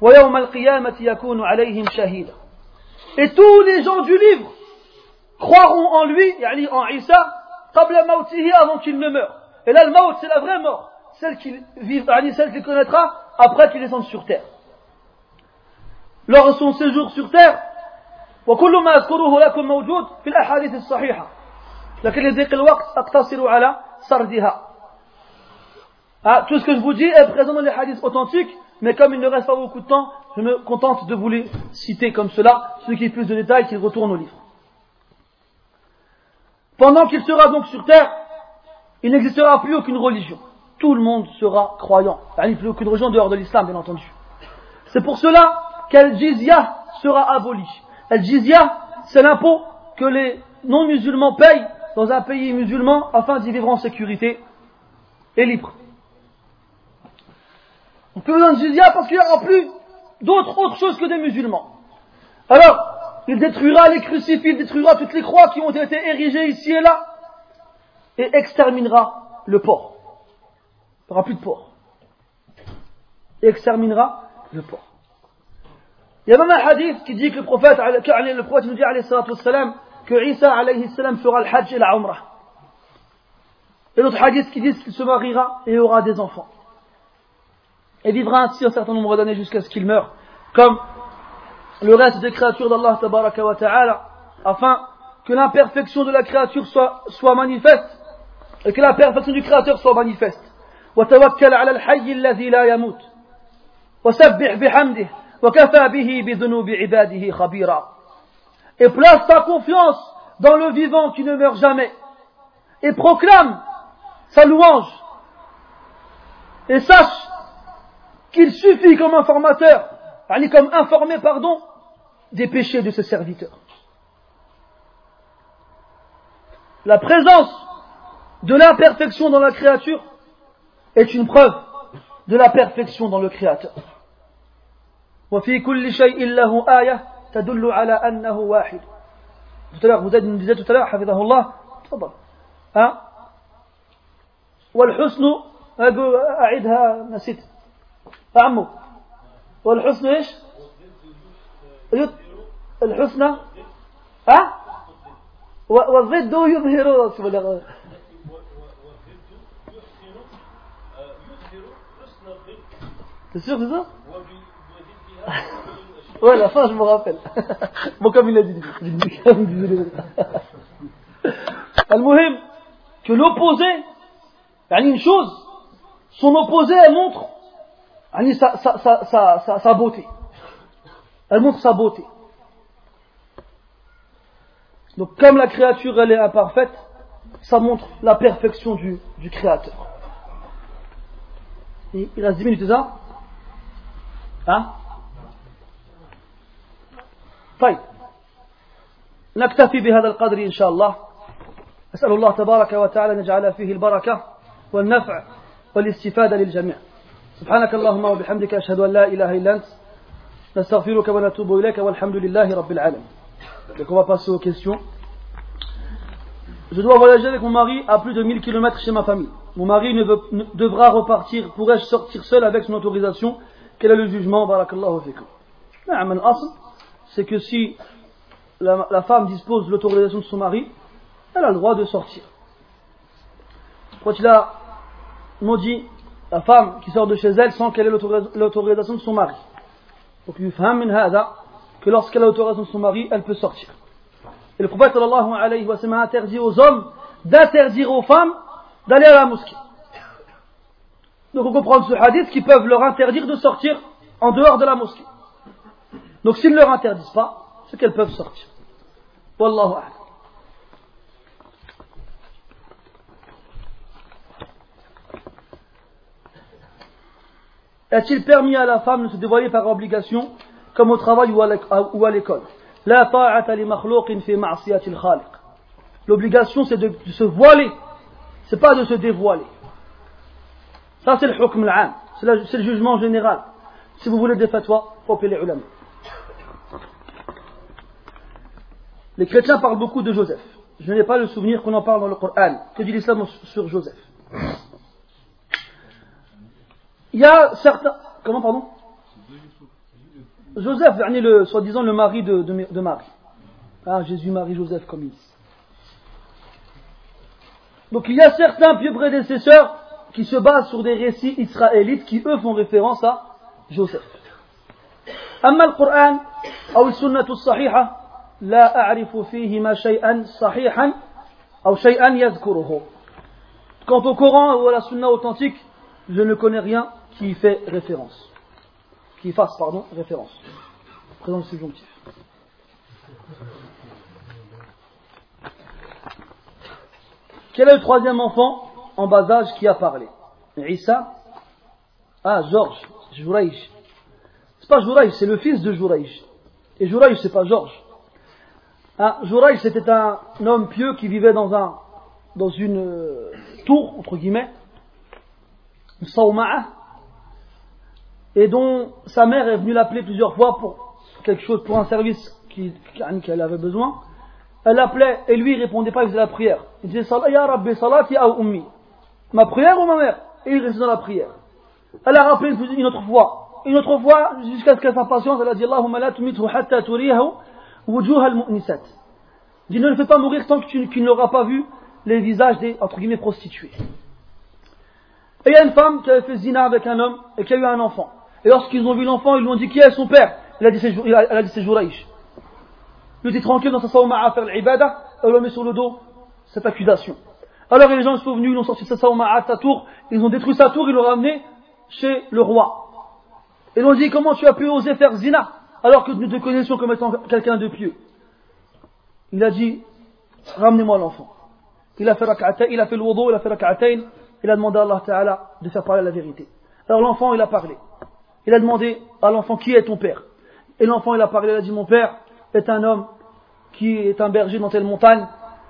A: ويوم القيامة يكون عليهم شهيدا Et tous les gens du livre croiront en lui, yani en Isa, قبل موته avant qu'il ne meure. Et là, le maut, c'est la vraie mort, celle qu'il vivra, celle qu'il connaîtra après qu'il descende sur terre. Lors de son séjour sur terre, وكل ما أذكره لكم موجود في الأحاديث الصحيحة لكن لضيق الوقت أقتصر على سردها ah, tout ce que je vous dis est présent dans les hadiths authentiques, mais comme il ne reste pas beaucoup de temps, je me contente de vous les citer comme cela, ceux qui ont plus de détails, qu'ils retournent au livre. Pendant qu'il sera donc sur terre, il n'existera plus aucune religion. Tout le monde sera croyant. Il n'y a plus aucune religion dehors de l'islam, bien entendu. C'est pour cela qu'Al Jizya sera aboli. Al Jizya, c'est l'impôt que les non-musulmans payent dans un pays musulman afin d'y vivre en sécurité et libre. On peut donner Jizya parce qu'il n'y aura plus d'autres autres choses que des musulmans. Alors, il détruira les crucifix, il détruira toutes les croix qui ont été érigées ici et là, et exterminera le porc. Il n'y aura plus de porc. Et exterminera le porc. Il y a même un hadith qui dit que le prophète, le prophète nous dit que Isa alayhi salam fera le hajj et la umrah. Et d'autres hadiths qui disent qu'il se mariera et aura des enfants. Et vivra ainsi un certain nombre d'années jusqu'à ce qu'il meure. Comme le reste des créatures d'Allah tabaraka wa ta'ala, afin que l'imperfection de la créature soit, soit manifeste et que la perfection du créateur soit manifeste. وتوكل على الحي الذي لا يموت وسبح بحمده et place ta confiance dans le vivant qui ne meurt jamais. Et proclame sa louange. Et sache qu'il suffit comme informateur, comme informé, pardon, des péchés de ses serviteurs. La présence de l'imperfection dans la créature est une preuve de la perfection dans le Créateur. وفي كل شيء له آية تدل على أنه واحد. tout à l'heure حفظه الله. تفضل. ها؟ والحسن أعيدها نسيت. عمو. والحسن إيش؟ الحسنى ها؟ والضد يظهر. C'est sûr, c'est ça ouais, la fin, je me rappelle. bon, comme il a dit. Al-Muhim, que l'opposé, une chose, son opposé, elle montre sa, sa, sa, sa, beauté. Elle montre sa beauté. Donc, comme la créature, elle est imparfaite, ça montre la perfection du, du Créateur. il reste 10 minutes, c'est ça? Hein? طيب نكتفي بهذا القدر إن شاء الله أسأل الله تبارك وتعالى أن يجعل فيه البركة والنفع والاستفادة للجميع سبحانك اللهم وبحمدك أشهد أن لا إله إلا أنت نستغفرك ونتوب إليك والحمد لله رب العالمين Donc on va passer aux questions. Je dois voyager avec mon mari à plus de 1000 km chez ma famille. Mon mari ne, veut, ne devra repartir. Pourrais-je sortir seul avec son autorisation Quel est le jugement Barakallahu fikum. نعم الأصل c'est que si la, femme dispose de l'autorisation de son mari, elle a le droit de sortir. quand il a maudit la femme qui sort de chez elle sans qu'elle ait l'autorisation de son mari. Donc il que lorsqu'elle a l'autorisation de son mari, elle peut sortir. Et le prophète sallallahu a interdit aux hommes d'interdire aux femmes d'aller à la mosquée. Donc on comprend ce hadith qu'ils peuvent leur interdire de sortir en dehors de la mosquée. Donc s'ils ne leur interdisent pas, c'est qu'elles peuvent sortir. Wallahu a'lam. Est-il permis à la femme de se dévoiler par obligation, comme au travail ou à l'école? L'obligation, c'est de, se voiler, c'est pas de se dévoiler. Ça, c'est le hukm c'est le jugement général. Si vous voulez des fatwas, faut les ulama. Les chrétiens parlent beaucoup de Joseph. Je n'ai pas le souvenir qu'on en parle dans le Coran. Que dit l'islam sur Joseph Il y a certains. Comment, pardon Joseph, le, soi-disant le mari de, de, Marie. Ah, Jésus, Marie, Joseph, comme il dit. Donc il y a certains pieux prédécesseurs qui se basent sur des récits israélites qui, eux, font référence à Joseph. أما القرآن أو السنة الصحيحة لا أعرف فيهما شيئا صحيحا أو شيئا يذكره. Quant au Coran ou à la Sunna authentique, je ne connais rien qui fait référence, qui fasse pardon référence. Présent subjonctif. Quel est le troisième enfant en bas âge qui a parlé Issa Ah, Georges, Jouraïch. C'est pas Jouraïch, c'est le fils de Jouraïch. Et Jouraïch, c'est pas Georges. Ah, Jouraïch, c'était un homme pieux qui vivait dans, un, dans une euh, tour, entre guillemets, sawma'a, et dont sa mère est venue l'appeler plusieurs fois pour quelque chose, pour un service qu'elle avait besoin. Elle l'appelait et lui il répondait pas, il faisait la prière. Il disait Ya Rabbi salati ummi. Ma prière ou ma mère? Et il restait dans la prière. Elle a rappelé une autre fois. Une autre fois, jusqu'à ce qu'elle sa patience, elle a dit Allahumma la tumithu hatta turiyahu al-mu'nisat. Dit ne le fais pas mourir tant qu'il tu, n'auras pas vu les visages des, entre guillemets, prostituées. Et il y a une femme qui avait fait zina avec un homme et qui a eu un enfant. Et lorsqu'ils ont vu l'enfant, ils lui ont dit qui est son père? Elle a dit c'est Jouraïch. Il était tranquille dans sa sauma à faire l'ibada, elle lui a mis sur le dos cette accusation. Alors les gens sont venus, ils ont sorti sa sauma à sa tour, ils ont détruit sa tour, ils l'ont ramené chez le roi. Ils ont dit comment tu as pu oser faire zina? Alors que nous te connaissions comme étant quelqu'un de pieux. Il a dit ramenez-moi l'enfant. Il a fait il a fait le wudu, il a fait rak'atayn, il a demandé à Allah Ta'ala de faire parler la vérité. Alors l'enfant il a parlé. Il a demandé à l'enfant qui est ton père? Et l'enfant il a parlé, il a dit mon père est un homme qui est un berger dans telle montagne,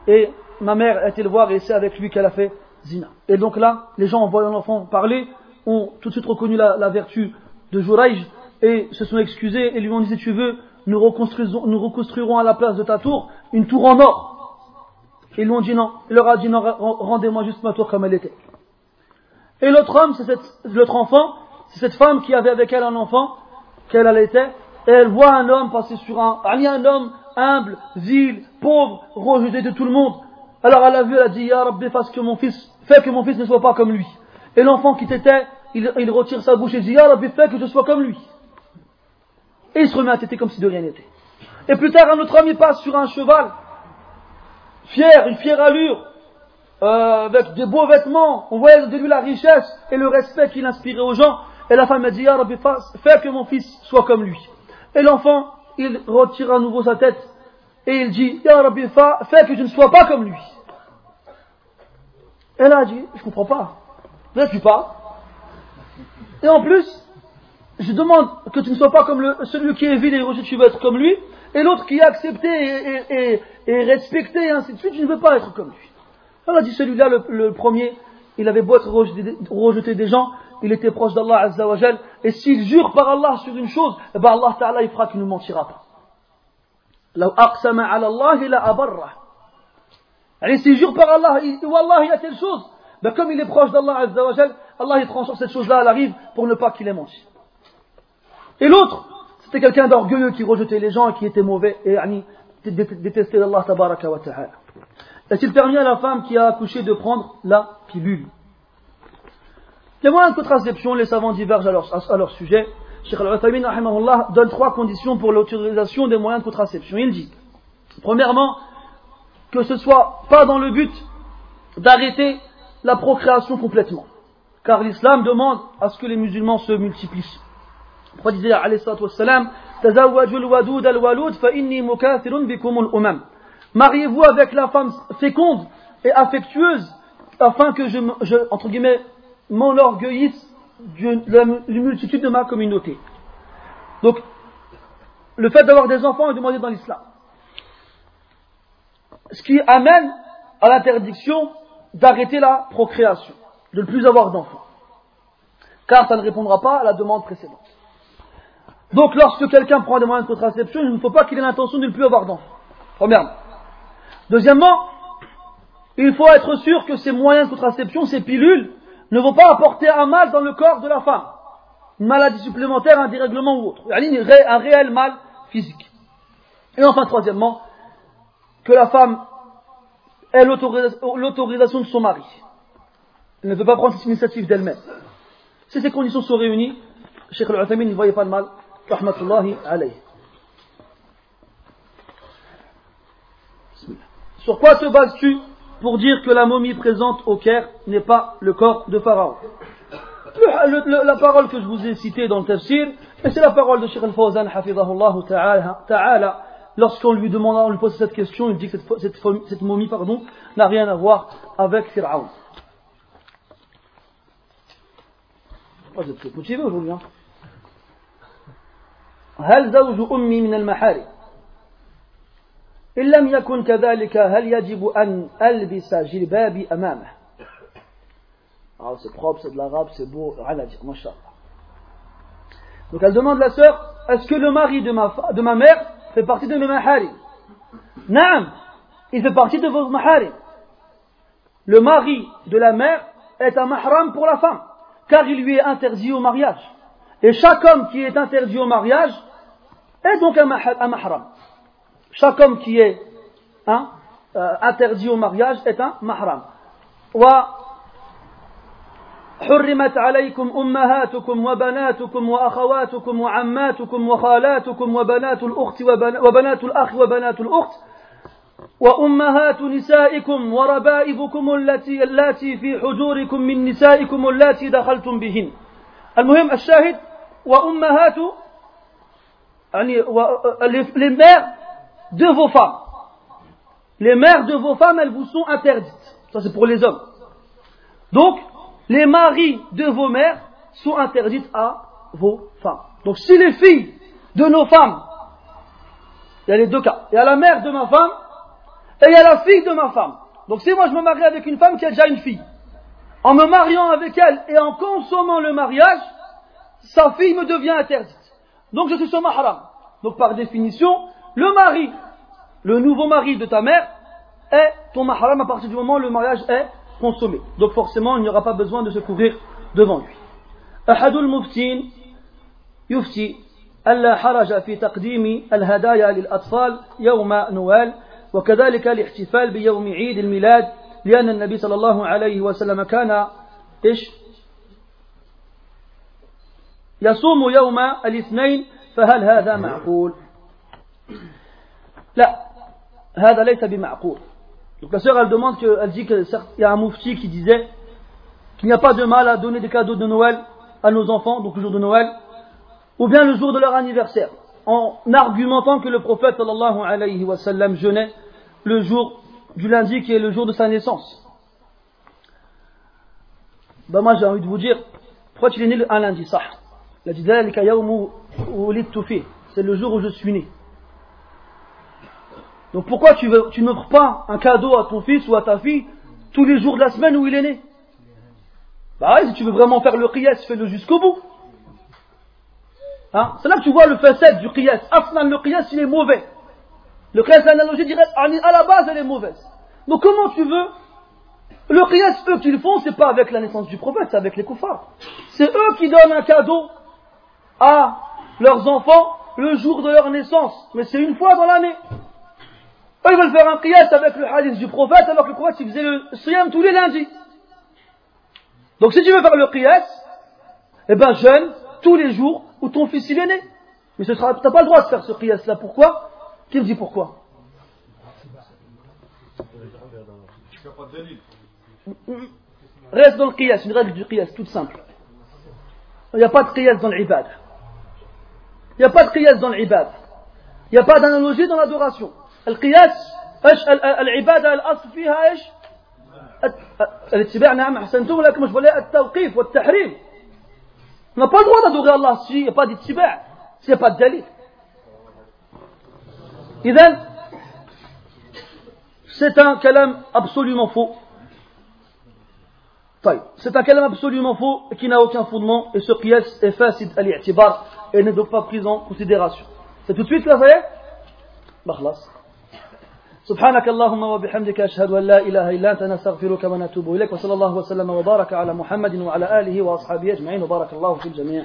A: et ma mère a été le voir et c'est avec lui qu'elle a fait zina. Et donc là, les gens en voyant l'enfant parler, ont tout de suite reconnu la, vertu de Jouraïj et se sont excusés et lui ont dit si tu veux, nous reconstruirons, nous reconstruirons à la place de ta tour une tour en or. Et ils lui ont dit non. Il leur a dit non, rendez-moi juste ma tour comme elle était. Et l'autre homme, c'est l'autre enfant, c'est cette femme qui avait avec elle un enfant, qu'elle allaitait, et elle voit un homme passer sur un, un homme humble, vil, pauvre, rejeté de tout le monde. Alors elle a vu, elle a dit, Ya Rabbi, fasse que mon fils, fais que mon fils ne soit pas comme lui. Et l'enfant qui t'était, il, retire sa bouche et dit, Ya Rabbi, fais que je sois comme lui. Et il se remet à têter comme si de rien n'était. Et plus tard, un autre il passe sur un cheval, fier, une fière allure, euh, avec des beaux vêtements. On voyait de lui la richesse et le respect qu'il inspirait aux gens. Et la femme a dit, Ya Rabbi, fais que mon fils soit comme lui. Et l'enfant, il retire à nouveau sa tête et il dit Ya Rabbi, fais que je ne sois pas comme lui. Elle a dit Je comprends pas. Ne suis pas. Et en plus, je demande que tu ne sois pas comme celui qui est vil et reçu, tu veux être comme lui, et l'autre qui est accepté et, respecté, et ainsi de suite, tu ne veux pas être comme lui. Allah dit celui-là, le, premier, il avait beau être rejeté, des gens, il était proche d'Allah Azzawajal, et s'il jure par Allah sur une chose, eh ben Allah Ta'ala il fera qu'il ne mentira pas. Et s'il jure par Allah, il, Wallah, il a telle chose, ben comme il est proche d'Allah Azzawajal, Allah il transforme cette chose-là à la pour ne pas qu'il ait menti. Et l'autre, c'était quelqu'un d'orgueilleux qui rejetait les gens et qui était mauvais et détestait Allah Tabaraka wa Ta'ala. Est-il permis à la femme qui a accouché de prendre la pilule? Les moyens de contraception, les savants divergent à leur, sujet. Sheikh al donne trois conditions pour l'autorisation des moyens de contraception. Il dit, premièrement, que ce soit pas dans le but d'arrêter la procréation complètement. Car l'islam demande à ce que les musulmans se multiplient. Disait, Mariez-vous avec la femme féconde et affectueuse afin que je, entre guillemets, m'enorgueillisse d'une multitude de ma communauté. Donc, le fait d'avoir des enfants est demandé dans l'islam. Ce qui amène à l'interdiction d'arrêter la procréation, de ne plus avoir d'enfants. Car ça ne répondra pas à la demande précédente. Donc lorsque quelqu'un prend des moyens de contraception, il ne faut pas qu'il ait l'intention de ne plus avoir d'enfants. Premièrement. Deuxièmement, il faut être sûr que ces moyens de contraception, ces pilules, ne vont pas apporter un mal dans le corps de la femme. Une maladie supplémentaire, un dérèglement ou autre. Un réel mal physique. Et enfin, troisièmement, que la femme ait l'autorisation de son mari. Elle ne veut pas prendre cette initiative d'elle-même. Si ces conditions sont réunies, Cheikh Al-Uthaymin ne voyait pas de mal. Sur quoi te bases-tu pour dire que la momie présente au Caire n'est pas le corps de Pharaon? La parole que je vous ai citée dans le tafsir, c'est la parole de Sheikh al-Fawzan, ta'ala, lorsqu'on lui demande, on lui pose cette question, il dit que cette, momie pardon, n'a rien à voir avec Pharaon. Vous êtes motivé aujourd'hui, hein? هل زوج أمي من المحارم إن لم يكن كذلك هل يجب أن ألبس جلبابي أمامه Ah, c'est propre, c'est de l'arabe, c'est beau, rien à dire, mashallah. Donc elle demande la sœur, est-ce que le mari de ma, de ma mère fait partie de mes maharim Naam, il fait partie de vos maharim. Le mari de la mère est un mahram pour la femme, car il lui est interdit au mariage. Et chaque homme qui est interdit au mariage est donc un mahram. Chaque homme qui est hein, euh, interdit au mariage est un mahram. حرمت عليكم أمهاتكم وبناتكم وأخواتكم وعماتكم وخالاتكم وبنات الأخت وبنات الأخ وبنات الأخت وأمهات نسائكم وربائبكم التي اللاتي في حجوركم من نسائكم اللاتي دخلتم بهن المهم الشاهد وأمهات يعني les mères de vos femmes les mères de vos femmes elles vous sont interdites ça c'est pour les hommes donc les maris de vos mères sont interdites à vos femmes donc si les filles de nos femmes il y a les deux cas il y a la mère de ma femme et il y a la fille de ma femme donc si moi je me marie avec une femme qui a déjà une fille en me mariant avec elle et en consommant le mariage sa fille me devient interdite. Donc je suis son mahram. Donc par définition, le mari, le nouveau mari de ta mère, est ton mahram à partir du moment où le mariage est consommé. Donc forcément, il n'y aura pas besoin de se couvrir devant lui. أحد المفتين يفتي ألا حرج في تقديم الهدايا للأطفال يوم نوال وكذلك الاحتفال بيوم عيد الميلاد لأن النبي صلى الله عليه وسلم كان إيش يصوم يوم الاثنين فهل هذا معقول لا هذا ليس بمعقول donc la sœur elle demande que, elle dit qu'il y a un moufti qui disait qu'il n'y a pas de mal à donner des cadeaux de Noël à nos enfants donc le jour de Noël ou bien le jour de leur anniversaire en argumentant que le prophète sallallahu alayhi wa sallam jeûnait le jour du lundi qui est le jour de sa naissance ben moi j'ai envie de vous dire pourquoi tu es né un lundi ça C'est le jour où je suis né. Donc pourquoi tu, n'offres pas un cadeau à ton fils ou à ta fille tous les jours de la semaine où il est né? Bah si tu veux vraiment faire le qiyas, fais-le jusqu'au bout. Hein? C'est là que tu vois le facette du qiyas. Afnan, le qiyas, il est mauvais. Le qiyas, l'analogie directe, à la base, elle est mauvaise. Donc comment tu veux? Le qiyas, eux qu'ils font, c'est pas avec la naissance du prophète, c'est avec les koufars. C'est eux qui donnent un cadeau à leurs enfants le jour de leur naissance. Mais c'est une fois dans l'année. Eux, ils veulent faire un qiyas avec le hadith du prophète, alors que le prophète, il faisait le siyam tous les lundis. Donc si tu veux faire le qiyas, eh ben jeûne tous les jours où ton fils il est né. Mais tu n'as pas le droit de faire ce qiyas là. Pourquoi? Qui me dit pourquoi? Reste dans le qiyas, une règle du qiyas toute simple. Il n'y a pas de qiyas dans l'ibad. Il n'y a pas de qiyas dans l'ibad. Il n'y a pas d'analogie dans l'adoration. القياس إيش العباده الاصل فيها إيش؟ الاتباع نعم احسنتم ولكن مش بقول التوقيف والتحريم On n'a pas le droit d'adorer Allah s'il n'y a pas d'ittiba, s'il n'y a pas de dalil. إذن c'est un kalam absolument faux. C'est un kalam absolument faux qui n'a aucun fondement et ce qiyas est facile à l'itibar et n'est donc pas pris en considération. C'est tout de suite là, ça y est بخلص سبحانك اللهم وبحمدك أشهد أن لا إله إلا أنت نستغفرك ونتوب إليك وصلى الله وسلم وبارك على محمد وعلى آله وأصحابه أجمعين وبارك الله في الجميع